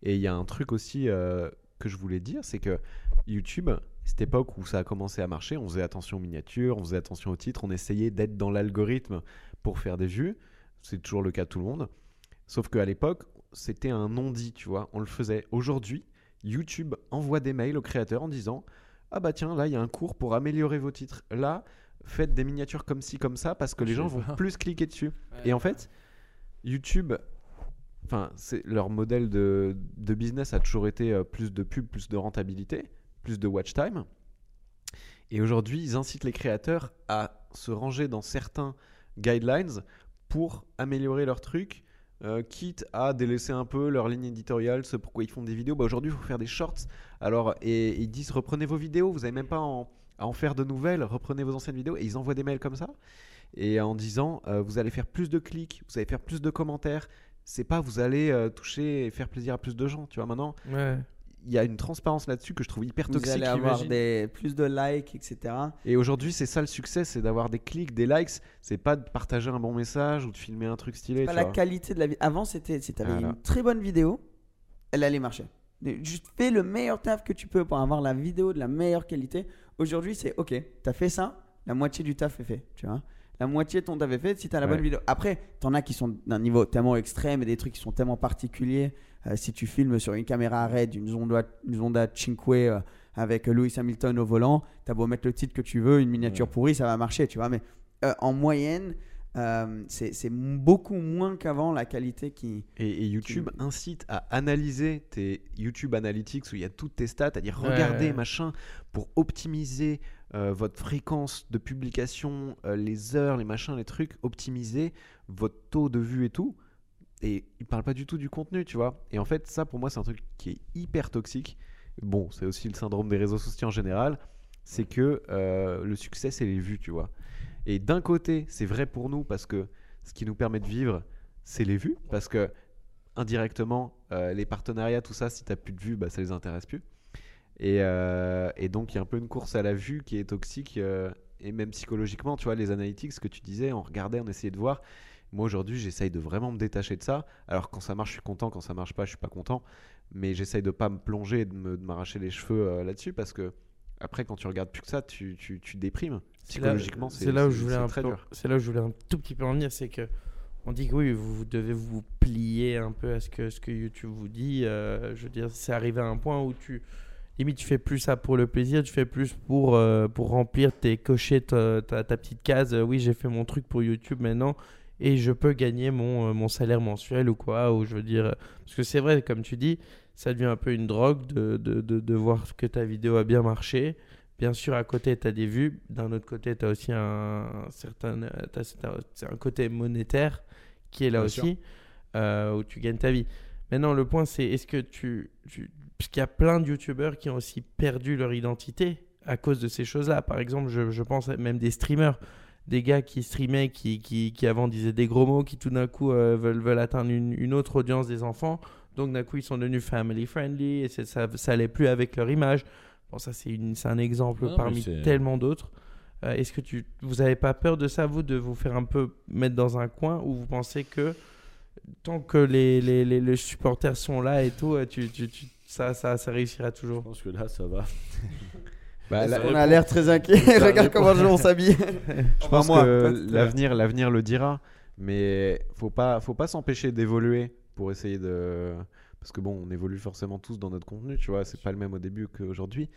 Et il y a un truc aussi euh, que je voulais dire, c'est que YouTube, cette époque où ça a commencé à marcher, on faisait attention aux miniatures, on faisait attention aux titres, on essayait d'être dans l'algorithme pour faire des vues. C'est toujours le cas de tout le monde. Sauf qu'à l'époque, c'était un non-dit, tu vois. On le faisait. Aujourd'hui, YouTube envoie des mails aux créateurs en disant Ah bah tiens, là, il y a un cours pour améliorer vos titres. Là, faites des miniatures comme ci, comme ça, parce que les gens vont plus cliquer dessus. Et en fait, YouTube, enfin, c'est leur modèle de, business a toujours été euh, plus de pub, plus de rentabilité, plus de watch time. Et aujourd'hui, ils incitent les créateurs à se ranger dans certains guidelines pour améliorer leur truc, euh, quitte à délaisser un peu leur ligne éditoriale, ce pourquoi ils font des vidéos. Bah, aujourd'hui, il faut faire des shorts. Alors, et, ils disent reprenez vos vidéos, vous n'avez même pas à en faire de nouvelles, reprenez vos anciennes vidéos. Et ils envoient des mails comme ça, et en disant euh, vous allez faire plus de clics, vous allez faire plus de commentaires. C'est pas vous allez euh, toucher et faire plaisir à plus de gens. Tu vois, maintenant, Ouais. il y a une transparence là-dessus que je trouve hyper Vous toxique. allez avoir des, plus de likes, etc. Et aujourd'hui, c'est ça le succès, c'est d'avoir des clics, des likes. C'est pas de partager un bon message ou de filmer un truc stylé. pas tu la vois. qualité de la vidéo. Avant, c'était si tu avais Voilà. une très bonne vidéo, elle allait marcher. Juste fais le meilleur taf que tu peux pour avoir la vidéo de la meilleure qualité. Aujourd'hui, c'est OK, tu as fait ça, la moitié du taf est fait, tu vois. La moitié de ton taf est fait si tu as la Ouais. bonne vidéo. Après, t'en as qui sont d'un niveau tellement extrême et des trucs qui sont tellement particuliers. Euh, si tu filmes sur une caméra RED, une Zonda, une Zonda 5 euh, avec Lewis Hamilton au volant, t'as beau mettre le titre que tu veux, une miniature Ouais. pourrie, ça va marcher, tu vois. Mais euh, en moyenne, euh, c'est beaucoup moins qu'avant la qualité qui. Et, et YouTube Qui- incite à analyser tes YouTube Analytics où il y a toutes tes stats, à dire Ouais. regardez machin pour optimiser euh, votre fréquence de publication, euh, les heures, les machins, les trucs, optimiser votre taux de vue et tout. Et il parle pas du tout du contenu, tu vois. Et en fait, ça pour moi, c'est un truc qui est hyper toxique. Bon, c'est aussi le syndrome des réseaux sociaux en général. C'est que euh, le succès, c'est les vues, tu vois. Et d'un côté, c'est vrai pour nous parce que ce qui nous permet de vivre, c'est les vues. Parce que indirectement, les partenariats, tout ça, si tu plus de vues, bah, ça les intéresse plus. Et, euh, et donc, il y a un peu une course à la vue qui est toxique. euh, et même psychologiquement, tu vois, les analytics, ce que tu disais, on regardait, on essayait de voir. Moi aujourd'hui, j'essaye de vraiment me détacher de ça. Alors quand ça marche, je suis content. Quand ça marche pas, je suis pas content. Mais j'essaye de pas me plonger et de m'arracher les cheveux euh, là-dessus parce que après, quand tu regardes plus que ça, tu, tu, tu déprimes. Psychologiquement, c'est là où je voulais un peu-. C'est là où je voulais un tout petit peu en venir, c'est que on dit que oui, vous, vous devez vous plier un peu à ce que ce que YouTube vous dit. je veux dire, c'est arrivé à un point où tu limite tu fais plus ça pour le plaisir, tu fais plus pour euh, pour remplir tes cocher ta, ta, ta petite case. euh, oui, j'ai fait mon truc pour YouTube maintenant et je peux gagner mon, euh, mon salaire mensuel ou quoi. Ou je veux dire, parce que c'est vrai, comme tu dis, ça devient un peu une drogue de, de, de, de voir que ta vidéo a bien marché. Bien sûr, à côté, tu as des vues. D'un autre côté, tu as aussi un, certain un côté monétaire qui est là Bien aussi, euh, où tu gagnes ta vie. Maintenant, le point, c'est est-ce que tu. Qu'il y a plein de youtubeurs qui ont aussi perdu leur identité à cause de ces choses-là. Par exemple, je, je pense même des streamers, des gars qui streamaient, qui, qui, qui avant disaient des gros mots, qui tout d'un coup euh, veulent, veulent atteindre une, une autre audience des enfants. Donc d'un coup, ils sont devenus family friendly et ça, ça allait plus avec leur image. Bon, ça, c'est un exemple Non, parmi tellement d'autres. Euh, Est-ce que tu, vous n'avez pas peur de ça, vous, de vous faire un peu mettre dans un coin où vous pensez que tant que les, les, les, les supporters sont là et tout, euh, tu, tu, tu- ça, ça, ça réussira Je toujours pense que là, ça va. [laughs] Bah, On a l'air très inquiet. [laughs] Regarde comment on s'habille. [laughs] Je pense moi, que l'avenir, l'avenir le dira, mais faut pas, faut pas s'empêcher d'évoluer pour essayer de, parce que bon, on évolue forcément tous dans notre contenu, tu vois, c'est pas le même au début qu'aujourd'hui,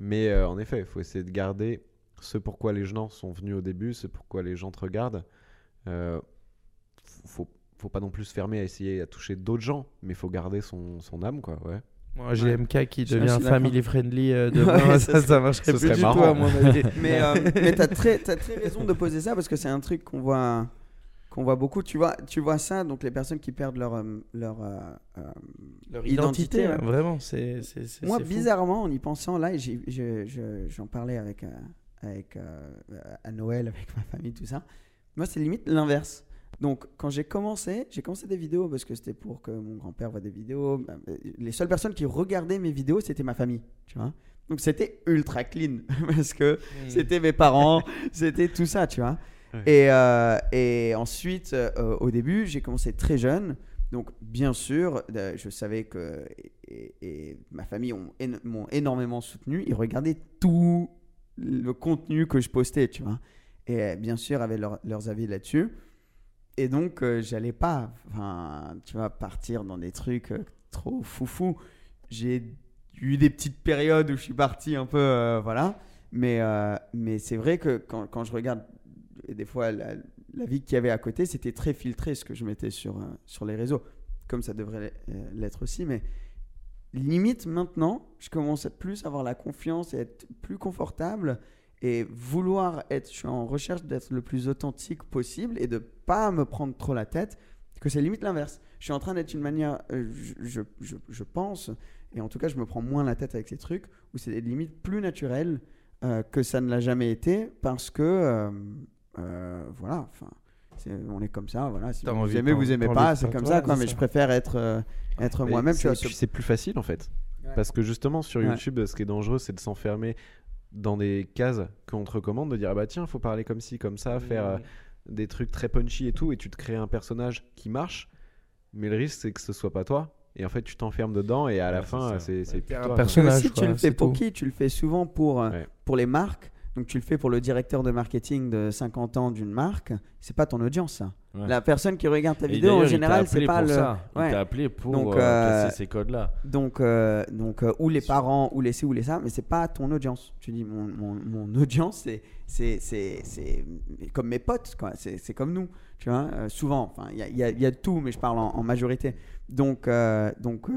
mais euh, en effet, il faut essayer de garder ce pourquoi les gens sont venus au début, ce pourquoi les gens te regardent. Euh, faut, faut pas non plus se fermer à essayer à toucher d'autres gens, mais il faut garder son, son âme, quoi, ouais. Moi, j'ai MK qui devient family friendly euh, [laughs] demain, Ouais, ça, ça ça marcherait plus du marrant. tout à mon avis. [laughs] Mais, euh, mais t'as très, [laughs] t'as très raison de poser ça parce que c'est un truc qu'on voit, qu'on voit beaucoup. Tu vois, tu vois ça, donc les personnes qui perdent leur, euh, leur, euh, euh, Leur identité, identité, ouais. vraiment, c'est Moi, bizarrement, en y pensant là, j'en parlais avec, avec à Noël, avec ma famille, tout ça. Moi, c'est limite l'inverse. Donc, quand j'ai commencé, j'ai commencé des vidéos parce que c'était pour que mon grand-père voit des vidéos. Les seules personnes qui regardaient mes vidéos, c'était ma famille, tu vois. Donc, c'était ultra clean [laughs] parce que c'était mes parents, c'était tout ça, tu vois. Et, euh, et ensuite, euh, au début, j'ai commencé très jeune. Donc, bien sûr, euh, je savais que et, et ma famille m'ont énormément soutenu. Ils regardaient tout le contenu que je postais, tu vois. Et bien sûr, avaient leur- leurs avis là-dessus. Et donc, euh, j'allais pas, tu vois, partir dans des trucs euh, trop foufou. J'ai eu des petites périodes où je suis parti un peu, euh, voilà. Mais, euh, mais c'est vrai que quand, quand je regarde des fois la, vie qu'il y avait à côté, c'était très filtré ce que je mettais sur, sur les réseaux, comme ça devrait l'être aussi. Mais limite maintenant, je commence à plus avoir la confiance et être plus confortable et vouloir être, je suis en recherche d'être le plus authentique possible et de pas me prendre trop la tête, que c'est limite l'inverse. Je suis en train d'être une manière, euh, je, je, je, pense, et en tout cas je me prends moins la tête avec ces trucs, où c'est limite plus naturel euh, que ça ne l'a jamais été, parce que, euh, voilà, enfin, on est comme ça, voilà, si vous aimez, vous aimez pas, c'est comme ça, quoi, mais ça. je préfère être, être moi-même, c'est- plus facile en fait. Parce que justement, sur Ouais. YouTube, ce qui est dangereux, c'est de s'enfermer dans des cases qu'on te recommande, de dire ah bah tiens, faut parler comme ci, comme ça, faire euh, des trucs très punchy et tout, et tu te crées un personnage qui marche, mais le risque c'est que ce soit pas toi, et en fait tu t'enfermes dedans, et à la Ouais, fin c'est c'est plus un personnage. Mais aussi, tu quoi, le fais pour tout. qui? Tu le fais souvent pour, euh, Ouais. pour les marques. Donc, tu le fais pour le directeur de marketing de 50 ans d'une marque. C'est pas ton audience, ça. Ouais. La personne qui regarde ta vidéo, en général, c'est pas pour le. ça. Ouais. Il t'a appelé pour Donc, euh, euh, ces codes-là. Donc, euh, donc euh, ou les parents, ou les ci, ou les ça, mais c'est pas ton audience. Tu dis, mon, mon, mon [laughs] audience, c'est, comme mes potes. C'est, comme nous, tu vois. souvent, enfin, il y y, y a de tout, mais je parle en, en majorité. Donc, donc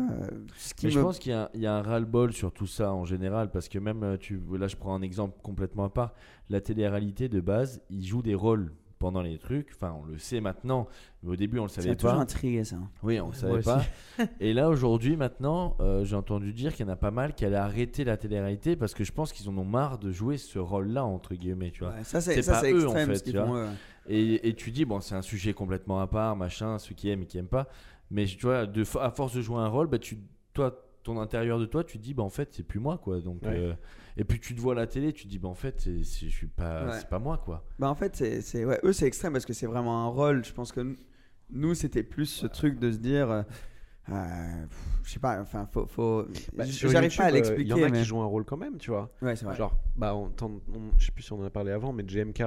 ce qui Mais me... je pense qu'il y y a un ras-le-bol sur tout ça en général, parce que même, tu, là je prends un exemple complètement à part, la télé-réalité de base, il joue des rôles pendant les trucs, enfin on le sait maintenant, mais au début on le ça savait m'a toujours pas. intrigué, ça. Oui, on le savait Moi pas. [laughs] Et là aujourd'hui maintenant, euh, j'ai entendu dire qu'il y en a pas mal qui allaient arrêter la télé-réalité parce que je pense qu'ils en ont marre de jouer ce rôle-là entre guillemets, tu vois. Ouais, ça, c'est, C'est ça, pas c'est eux, en extrême, fait, ce qu'ils tu vois. font, eux, ouais. Et, et tu dis, bon, c'est un sujet complètement à part, machin, ceux qui aiment et qui aiment pas. Mais tu vois, de, à force de jouer un rôle, bah, tu, toi, ton intérieur de toi, tu te dis, bah en fait, c'est plus moi, quoi. Donc, Ouais. euh, et puis tu te vois à la télé, tu te dis, bah en fait, c'est, c'est- je suis pas, Ouais. c'est pas moi, quoi. Bah en fait, c'est, c'est- ouais, eux, c'est extrême parce que c'est vraiment un rôle. Je pense que nous- nous, c'était plus ce truc de se dire. euh, euh, je sais pas, enfin, faut. faut... Bah, J'arrive YouTube, pas à l'expliquer. Il y en a mais... qui jouent un rôle quand même, tu vois. Ouais, c'est vrai. Genre, bah, on, on- je sais plus si on en a parlé avant, mais JMK,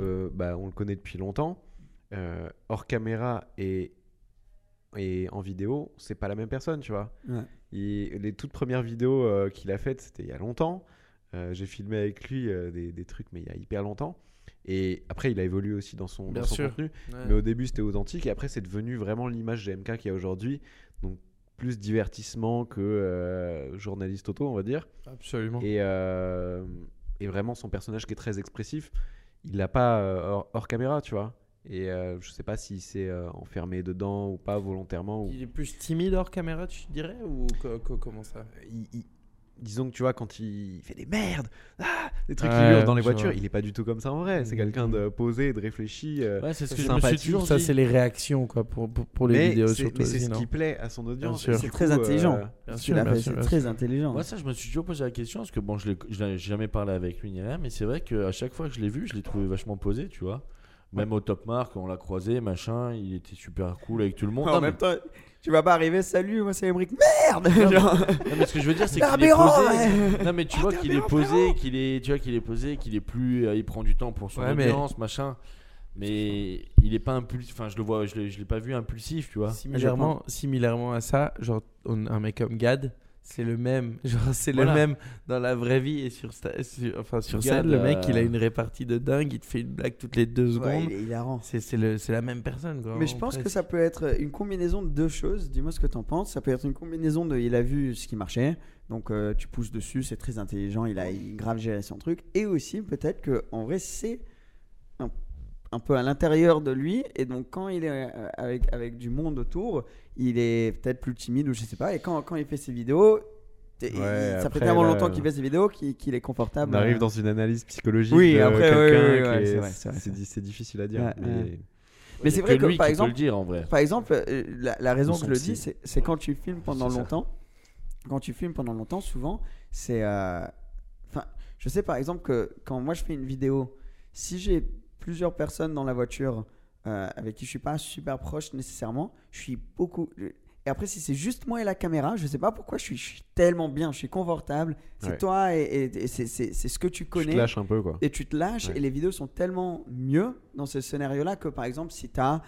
euh, bah, on le connaît depuis longtemps. Euh, hors caméra et, et en vidéo, c'est pas la même personne, tu vois. Ouais. Il- les toutes premières vidéos euh, qu'il a faites, c'était il y a longtemps. Euh, J'ai filmé avec lui euh, des, des trucs, mais il y a hyper longtemps. Et après, il a évolué aussi dans son, dans son contenu. Ouais. Mais au début, c'était authentique. Et après, c'est devenu vraiment l'image GMK qu'il y a aujourd'hui. Donc, plus divertissement que journaliste auto, on va dire. Absolument. Et, et vraiment, son personnage qui est très expressif, il l'a pas hors, hors caméra, tu vois. Et euh, je sais pas s'il s'est euh, enfermé dedans ou pas volontairement. Ou... Il est plus timide hors caméra, tu dirais Ou co- co- comment ça Il- il- disons que tu vois, quand il fait des merdes, ah, des trucs qui Ouais, hurlent dans les voitures, vois. il est pas du tout comme ça en vrai. C'est quelqu'un de posé, de réfléchi. euh, Ouais, c'est ce que je me sympathique. suis toujours Ça, c'est les réactions quoi, pour, pour, pour les mais vidéos c'est- surtout. mais c'est ce qui plaît à son audience. C'est très coup, intelligent. euh, c'est bien très intelligent. Moi, ça, je me suis toujours posé la question parce que bon, je l'ai jamais parlé avec lui ni rien, mais c'est vrai qu'à chaque fois que je l'ai vu, je l'ai trouvé vachement posé, tu vois. Même au Top Mark, on l'a croisé, machin, il était super cool avec tout le monde. en Non, même mais, temps, tu vas pas arriver, salut, moi c'est Emmerich. Merde Genre, non, mais ce que je veux dire, c'est qu'il est posé. ouais. Non, mais tu vois qu'il est posé, qu'il est, tu vois qu'il est posé, qu'il est plus, euh, il prend du temps pour son Ouais, mais- audience, machin. Mais il est pas impulsif. Enfin, je le vois, je l'ai je l'ai pas vu impulsif, tu vois. Similairement, similairement à ça, genre on- un mec comme Gad, c'est le même. [laughs] Genre c'est Voilà. le même dans la vraie vie et sur, sta- sur- enfin sur scène, le mec euh, il a une répartie de dingue, il te fait une blague toutes les deux Ouais, secondes. il est. C'est c'est le- c'est la même personne quoi. Mais je pense que ça peut être une combinaison de deux choses. Dis-moi ce que t'en penses. Ça peut être une combinaison de il a vu ce qui marchait, donc euh, tu pousses dessus, c'est très intelligent, il a il grave géré son truc. Et aussi peut-être que en vrai c'est un, un peu à l'intérieur de lui et donc quand il est euh, avec, avec du monde autour, il est peut-être plus timide ou je sais pas. Et quand, quand il fait ses vidéos, Ouais, ça fait après, tellement là, longtemps qu'il fait ses vidéos qu'il est confortable. On arrive euh, dans une analyse psychologique Oui, après, ouais, c'est difficile à dire. Ouais, mais... Mais c'est vrai que, lui par exemple, le dire en vrai. Par exemple, euh, la, la raison que je le dis, c'est- quand tu filmes pendant ça. longtemps. Quand tu filmes pendant longtemps, souvent, c'est. euh, je sais par exemple que quand moi je fais une vidéo, si j'ai plusieurs personnes dans la voiture euh, avec qui je suis pas super proche nécessairement, je suis beaucoup. Et après, si c'est juste moi et la caméra, je sais pas pourquoi je suis, je suis tellement bien, je suis confortable. C'est Ouais. toi et, et- et c'est- c'est c'est ce que tu Tu connais te lâches un peu, quoi. et tu te lâches Ouais. et les vidéos sont tellement mieux dans ce scénario-là que par exemple si tu as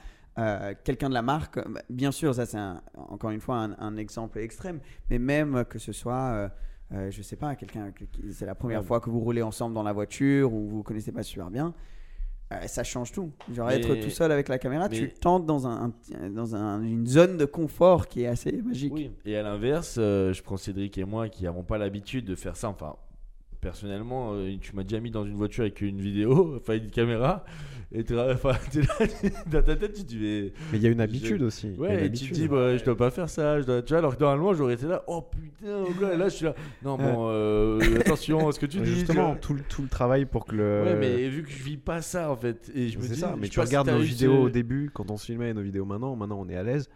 quelqu'un de la marque, bah, bien sûr ça c'est un- encore une fois un, un exemple extrême, mais même que ce soit, euh, euh, je sais pas, quelqu'un, c'est la première Ouais. fois que vous roulez ensemble dans la voiture ou vous vous connaissez pas super bien. Euh, ça change tout. Genre Mais- être tout seul avec la caméra, tu tentes dans, un, dans un- une zone de confort qui est assez magique. Oui. Et à l'inverse, euh, je prends Cédric et moi qui n'avons pas l'habitude de faire ça. Enfin, personnellement, euh, tu m'as déjà mis dans une voiture avec une vidéo, [laughs] enfin une caméra, et t'es là- enfin, [laughs] t'es là, [laughs] dans ta tête, tu te dis, mais. Mais il y a une habitude Je- aussi. Ouais, et tu te dis, bah, je dois pas faire ça. Je dois... Tu vois, alors que normalement, j'aurais été là, oh putain, oh là, je suis là. Non, bon, euh, attention à ce que tu dis. Justement, tout le, tout le travail pour que le. Ouais, mais vu que je vis pas ça, en fait, et je me dis, ça, mais tu regardes nos vidéos au début, quand on se filmait et nos vidéos maintenant, maintenant on est à l'aise.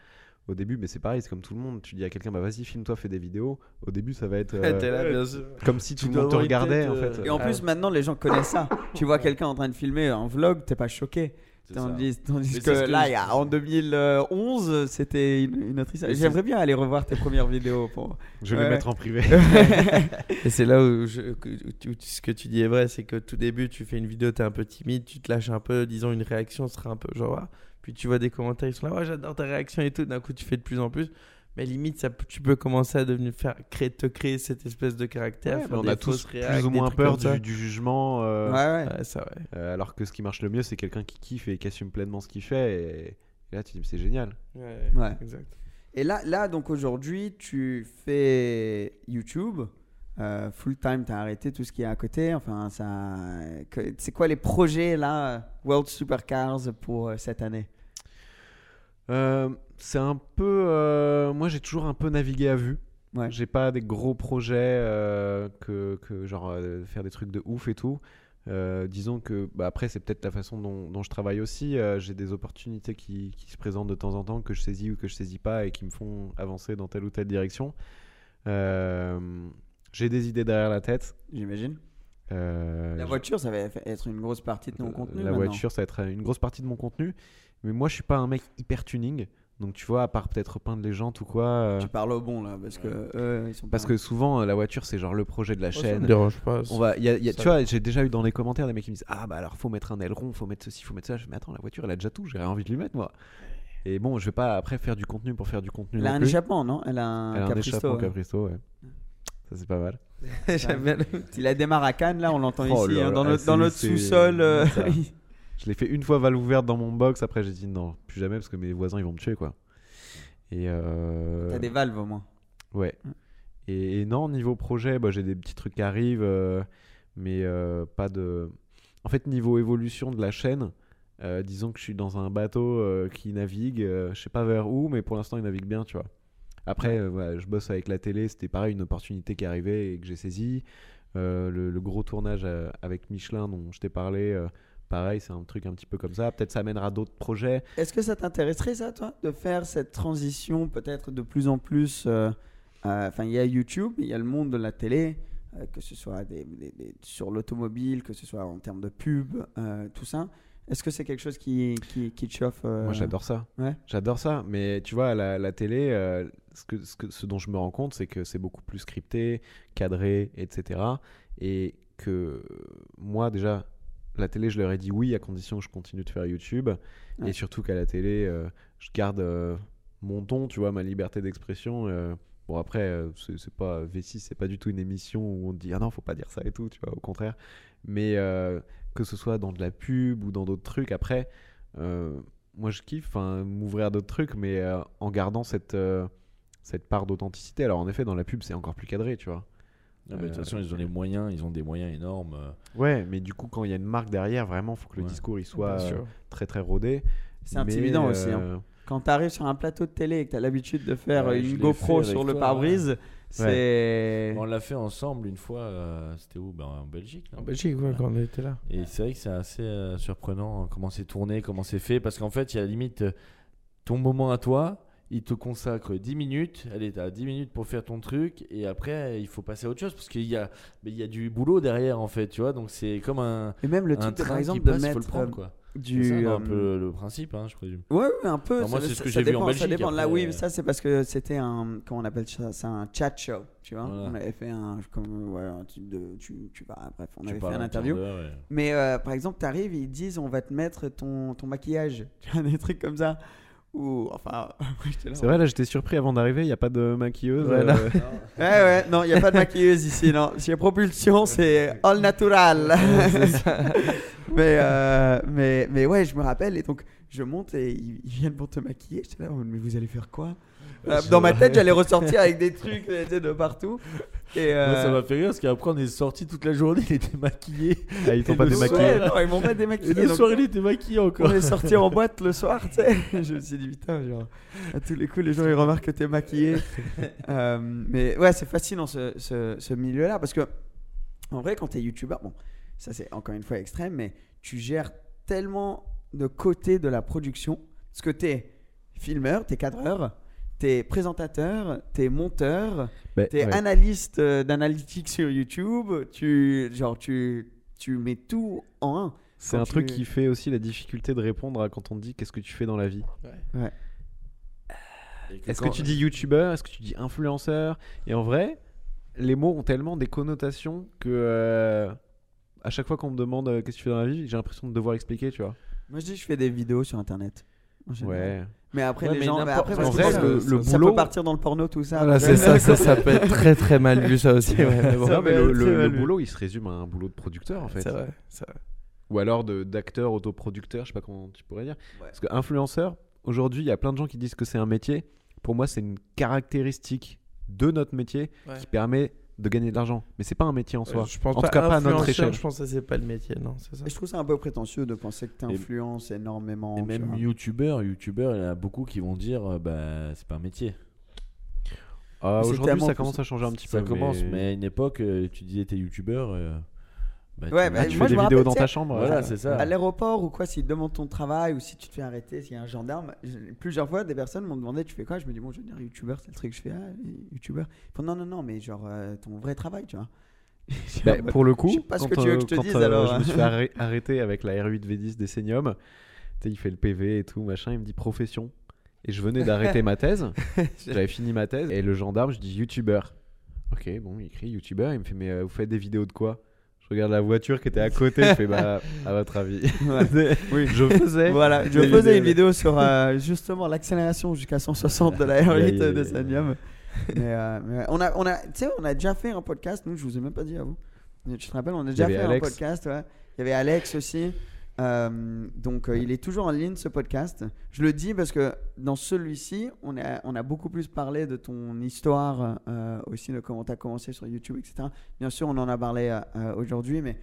Au début, mais c'est pareil, c'est comme tout le monde. Tu dis à quelqu'un, bah vas-y, filme-toi, fais des vidéos. Au début, ça va être euh, T'es là, bien sûr. comme si Tu tout le monde te regardait en fait. Et en Ah plus, maintenant, les gens connaissent ça. [laughs] tu vois quelqu'un en train de filmer un vlog, t'es pas choqué. Tandis, que, là, je- il y a- en 2011, c'était une, une autre histoire. Mais c'est- J'aimerais bien aller revoir tes premières vidéos. Pour... Je vais Ouais. les mettre en privé. [laughs] [laughs] Et c'est là où, je- que- où tu- ce que tu dis est vrai, c'est que tout début, tu fais une vidéo, t'es un peu timide, tu te lâches un peu, disons une réaction sera un peu genre, ah. Puis tu vois des commentaires, ils sont là, ouais, j'adore ta réaction et tout, d'un coup tu fais de plus en plus. Mais limite, ça, tu peux commencer à devenir faire, créer, te créer cette espèce de caractère. Ouais, faire mais on des a tous réacs, plus ou moins peur du, du jugement. euh, Ouais, ouais. Ouais, ça, ouais. euh, alors que ce qui marche le mieux, c'est quelqu'un qui kiffe et qui assume pleinement ce qu'il fait. Et, et là, tu dis, c'est génial. Ouais, Ouais. exact. Et là, là donc aujourd'hui, tu fais YouTube. Euh, full time, t'as arrêté tout ce qui est à côté. Enfin, ça. C'est quoi les projets là, World Supercars pour euh, cette année? Euh, c'est un peu. euh, moi, j'ai toujours un peu navigué à vue. Ouais. J'ai pas des gros projets euh, que, que genre euh, faire des trucs de ouf et tout. Euh, disons que bah, après c'est peut-être la façon dont, dont je travaille aussi. Euh, j'ai des opportunités qui, qui se présentent de temps en temps que je saisis ou que je saisis pas et qui me font avancer dans telle ou telle direction. Euh, J'ai des idées derrière la tête. J'imagine. Euh, La voiture, ça va être une grosse partie de ton contenu. La maintenant. voiture, ça va être une grosse partie de mon contenu. Mais moi, je suis pas un mec hyper tuning. Donc, tu vois, à part peut-être peindre les jantes ou quoi. euh, Tu parles au bon là, parce que eux, ils sont Parce pas- que souvent, euh, la voiture, c'est genre le projet de la ça chaîne. me dérange pas. On va, il y a- il y a- Ça- tu vois, j'ai déjà eu dans les commentaires des mecs qui me disent Ah, bah alors, faut mettre un aileron, faut mettre ceci, faut mettre ça. Je fais, mais attends, la voiture, elle a déjà tout, j'ai rien envie de lui mettre, moi. Et bon, je vais pas après faire du contenu pour faire du contenu. Elle a un plus. échappement, non? Elle a un Elle a un Capristo, échappement ouais. Capristo, ouais. Ça, c'est pas mal. [laughs] J'aime bien le- Il a démarré à Cannes, là, on l'entend Oh ici, là hein, là, dans ah, notre, dans c'est- notre c'est- sous-sol. [laughs] Je l'ai fait une fois valve ouverte dans mon box. Après, j'ai dit non, plus jamais parce que mes voisins ils vont me tuer quoi. Et euh... T'as des valves au moins. Ouais. Et, et non, niveau projet, bah, j'ai des petits trucs qui arrivent, euh, mais euh, pas de. En fait, niveau évolution de la chaîne, euh, disons que je suis dans un bateau qui navigue, je sais pas vers où, mais pour l'instant il navigue bien, tu vois. Après, voilà, je bosse avec la télé, c'était pareil, une opportunité qui arrivait et que j'ai saisi. Euh, le, le gros tournage avec Michelin dont je t'ai parlé, pareil, c'est un truc un petit peu comme ça. Peut-être ça mènera d'autres projets. Est-ce que ça t'intéresserait, ça, toi, de faire cette transition peut-être de plus en plus euh, euh, Enfin, il y a YouTube, il y a le monde de la télé, euh, que ce soit des- des- des- sur l'automobile, que ce soit en termes de pub, tout ça. Est-ce que c'est quelque chose qui, qui, qui te chauffe Moi, j'adore ça. Ouais. J'adore ça. Mais tu vois, la, la télé, ce, que, ce, que- ce dont je me rends compte, c'est que c'est beaucoup plus scripté, cadré, etc. Et que moi, déjà, la télé, je leur ai dit oui à condition que je continue de faire YouTube. Ouais. Et surtout qu'à la télé, euh, je garde euh, mon ton, tu vois, ma liberté d'expression. euh, Bon après, c'est pas V6, c'est pas du tout une émission où on te dit ah non, faut pas dire ça et tout, tu vois, au contraire. Mais que ce soit dans de la pub ou dans d'autres trucs, après, moi je kiffe, enfin, m'ouvrir à d'autres trucs, mais en gardant cette cette part d'authenticité. Alors en effet, dans la pub, c'est encore plus cadré, tu vois. Mais de toute Euh, façon, ils ont les moyens, ils ont des moyens énormes. euh. Ouais, mais du coup, quand il y a une marque derrière, vraiment, faut que le Ouais. discours il soit euh, très très rodé. C'est intimidant aussi. hein. euh, Quand tu arrives sur un plateau de télé et que tu as l'habitude de faire Ouais, euh, une GoPro fait sur le pare-brise, c'est. On l'a fait ensemble une fois, euh, c'était où? Ben, En Belgique. là. En Belgique, ouais, quand on était là. Et c'est vrai que c'est assez euh, surprenant euh, comment c'est tourné, comment c'est fait, parce qu'en fait, il y a limite euh, ton moment à toi, il te consacre 10 minutes, allez, t'as 10 minutes pour faire ton truc, et après, il faut passer à autre chose, parce qu'il y a, mais il y a du boulot derrière, en fait, tu vois, donc c'est comme un, Et même le truc, de, par exemple, de passe, faut mettre le prendre, euh, quoi. du. C'est ça, euh, un peu le principe, hein, je présume. Ouais, ouais, un peu. Moi, ça- c'est ce que j'ai vu en dépend, Ça Belgique, dépend. Là, après, oui, euh, ça c'est parce que c'était un. Comment on appelle ça C'est un chat show, tu vois. Voilà. On avait fait un. Comme, ouais, un type de. Tu, tu vas. Bref, on Tu avait fait un interview. Mais euh, par exemple, tu arrives et ils disent on va te mettre ton, ton maquillage. [laughs] Tu vois, des trucs comme ça. Enfin. [laughs] C'est vrai, là j'étais surpris avant d'arriver, il n'y a pas de maquilleuse. Ouais, euh, là. [laughs] Ouais, ouais, non, il n'y a pas de maquilleuse ici, non. Chez Propulsion, c'est all natural. [laughs] mais, euh, mais, mais ouais, je me rappelle, et donc je monte et ils, viennent pour te maquiller. J'étais là, mais vous allez faire quoi? Euh, Dans ma tête, j'allais ressortir avec des trucs tu sais, de partout. Et, Moi, ça euh, m'a fait rire parce qu'après on est sorti toute la journée, il était maquillé. Ah, ils t'ont Et pas le démaquillé. soir- ouais, non, ils m'ont pas Et démaquillé. le donc- soir, il était maquillé encore. On est sorti en boîte le soir, tu sais. [laughs] Je me suis dit, putain, genre, à tous les coups, les gens ils remarquent que t'es maquillé. [laughs] Euh, mais ouais, c'est fascinant ce, ce, ce milieu-là parce que, en vrai, quand t'es youtubeur, bon, ça c'est encore une fois extrême, mais tu gères tellement de côtés de la production parce que t'es filmeur, t'es cadreur. T'es présentateur, t'es monteur, Bah, t'es ouais. analyste euh, d'analytics sur YouTube, tu, genre, tu, tu mets tout en un. C'est un tu- truc qui fait aussi la difficulté de répondre à quand on te dit qu'est-ce que tu fais dans la vie. Est-ce que tu dis youtubeur Est-ce que tu dis influenceur? Et en vrai, les mots ont tellement des connotations que euh, à chaque fois qu'on me demande euh, qu'est-ce que tu fais dans la vie, j'ai l'impression de devoir expliquer, tu vois. Moi, je dis, je fais des vidéos sur internet. En général. Ouais. Mais après, Ouais, les mais gens. mais après, en vrai, pense le- que le ça boulot- peut partir dans le porno, tout ça. Voilà, c'est ça, ça, ça peut être très très mal vu ça aussi. Ouais, mais bon. Ça Non, mais va le, boulot, il se résume à un boulot de producteur en fait. C'est vrai, c'est vrai. Ou alors de- d'acteur, autoproducteur, je sais pas comment tu pourrais dire. Ouais. Parce que influenceur, aujourd'hui, il y a plein de gens qui disent que c'est un métier. Pour moi, c'est une caractéristique de notre métier Ouais. qui permet de gagner de l'argent. Mais c'est pas un métier en soi. Je pense en tout cas, pas à notre échelle. Je pense que c'est pas le métier, non, c'est ça. Et je trouve ça un peu prétentieux de penser que tu Et- influences énormément. Et même youtubeur, youtubeur, il y en a beaucoup qui vont dire euh, bah c'est pas un métier. Ah, Aujourd'hui, ça commence à changer un petit Ça peu. commence, mais à une époque, euh, tu disais t'es youtubeur, euh, Bah, Ouais, tu- bah, tu moi, fais des vidéos rappelle, dans ta chambre. Voilà, euh, c'est ça. À l'aéroport ou quoi, s'ils te demandent ton travail ou si tu te fais arrêter, s'il y a un gendarme, plusieurs fois des personnes m'ont demandé tu fais quoi? Je me dis bon, je veux dire youtubeur, c'est le truc que je fais, ah, youtubeur. Ils font non, non, non, mais genre euh, ton vrai travail, tu vois. [laughs] Bah, pour le coup, Je sais pas ce que tu veux que je te quand, dise, euh, alors. je me suis fait [laughs] arrê- arrêter avec la R8 V10 des Senium. Tu sais, il fait le PV et tout, machin. Il me dit profession. Et je venais d'arrêter ma thèse. [laughs] J'avais fini ma thèse. Et le gendarme, je dis youtubeur. Ok, bon, il écrit youtubeur. Il me fait, mais euh, vous faites des vidéos de quoi? Je regarde la voiture qui était à côté. je fais, bah, à votre avis. [laughs] Oui. je faisais. Voilà, je faisais une vidéo sur euh, justement l'accélération jusqu'à 160 de la R8 Aïe, aïe, de. Sanium. Mais, euh, mais on a, on a, tu sais, on a déjà fait un podcast. Nous, je vous ai même pas dit à vous. Tu te rappelles, on a déjà fait Alex. un podcast. Ouais. Il y avait Alex aussi. Euh, donc, euh, il est toujours en ligne ce podcast. Je le dis parce que dans celui-ci, on a, on a beaucoup plus parlé de ton histoire, euh, aussi de comment tu as commencé sur YouTube, etc. Bien sûr, on en a parlé aujourd'hui, mais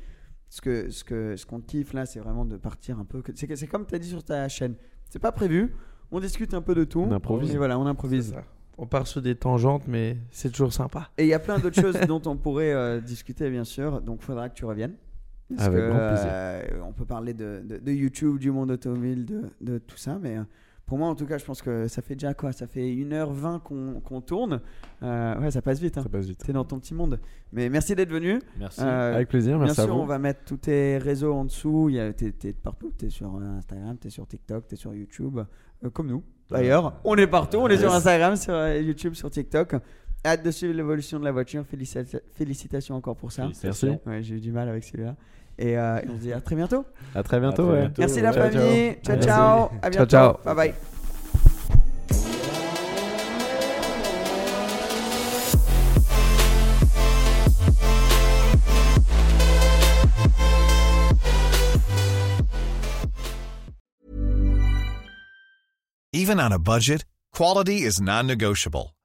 ce que ce que ce qu'on kiffe là, c'est vraiment de partir un peu. C'est comme tu as dit sur ta chaîne. C'est pas prévu. On discute un peu de tout. On improvise. Et voilà, on improvise. ça. On part sur des tangentes, mais c'est toujours sympa. Et il y a plein d'autres choses [laughs] dont on pourrait euh, discuter, bien sûr. Donc, il faudra que tu reviennes. Parce Avec que, grand plaisir. euh, on peut parler de, de- de YouTube, du monde automobile, de, de tout ça. Mais euh, pour moi, en tout cas, je pense que ça fait déjà quoi? Ça fait 1h20 qu'on qu'on tourne. Euh, ouais, ça passe vite. Hein. Ça passe vite. T'es dans ton petit monde. Mais merci d'être venu. Merci. Euh, Avec plaisir, Bien merci à sûr, vous. on va mettre tous tes réseaux en dessous. T'es partout. T'es sur Instagram, t'es sur TikTok, t'es sur YouTube, euh, comme nous. D'ailleurs, on est partout. On est sur. Instagram, sur YouTube, sur TikTok. Hâte de suivre l'évolution de la voiture. Félicita- félicitations encore pour ça. Ouais, j'ai eu du mal avec celui-là. Et, euh, et on se dit à très bientôt. À très bientôt. À très ouais. bientôt. Merci la Ciao, ciao. famille. Ciao, Merci. ciao. À bientôt. ciao. Bye bye. Even on a budget, quality is non-negotiable.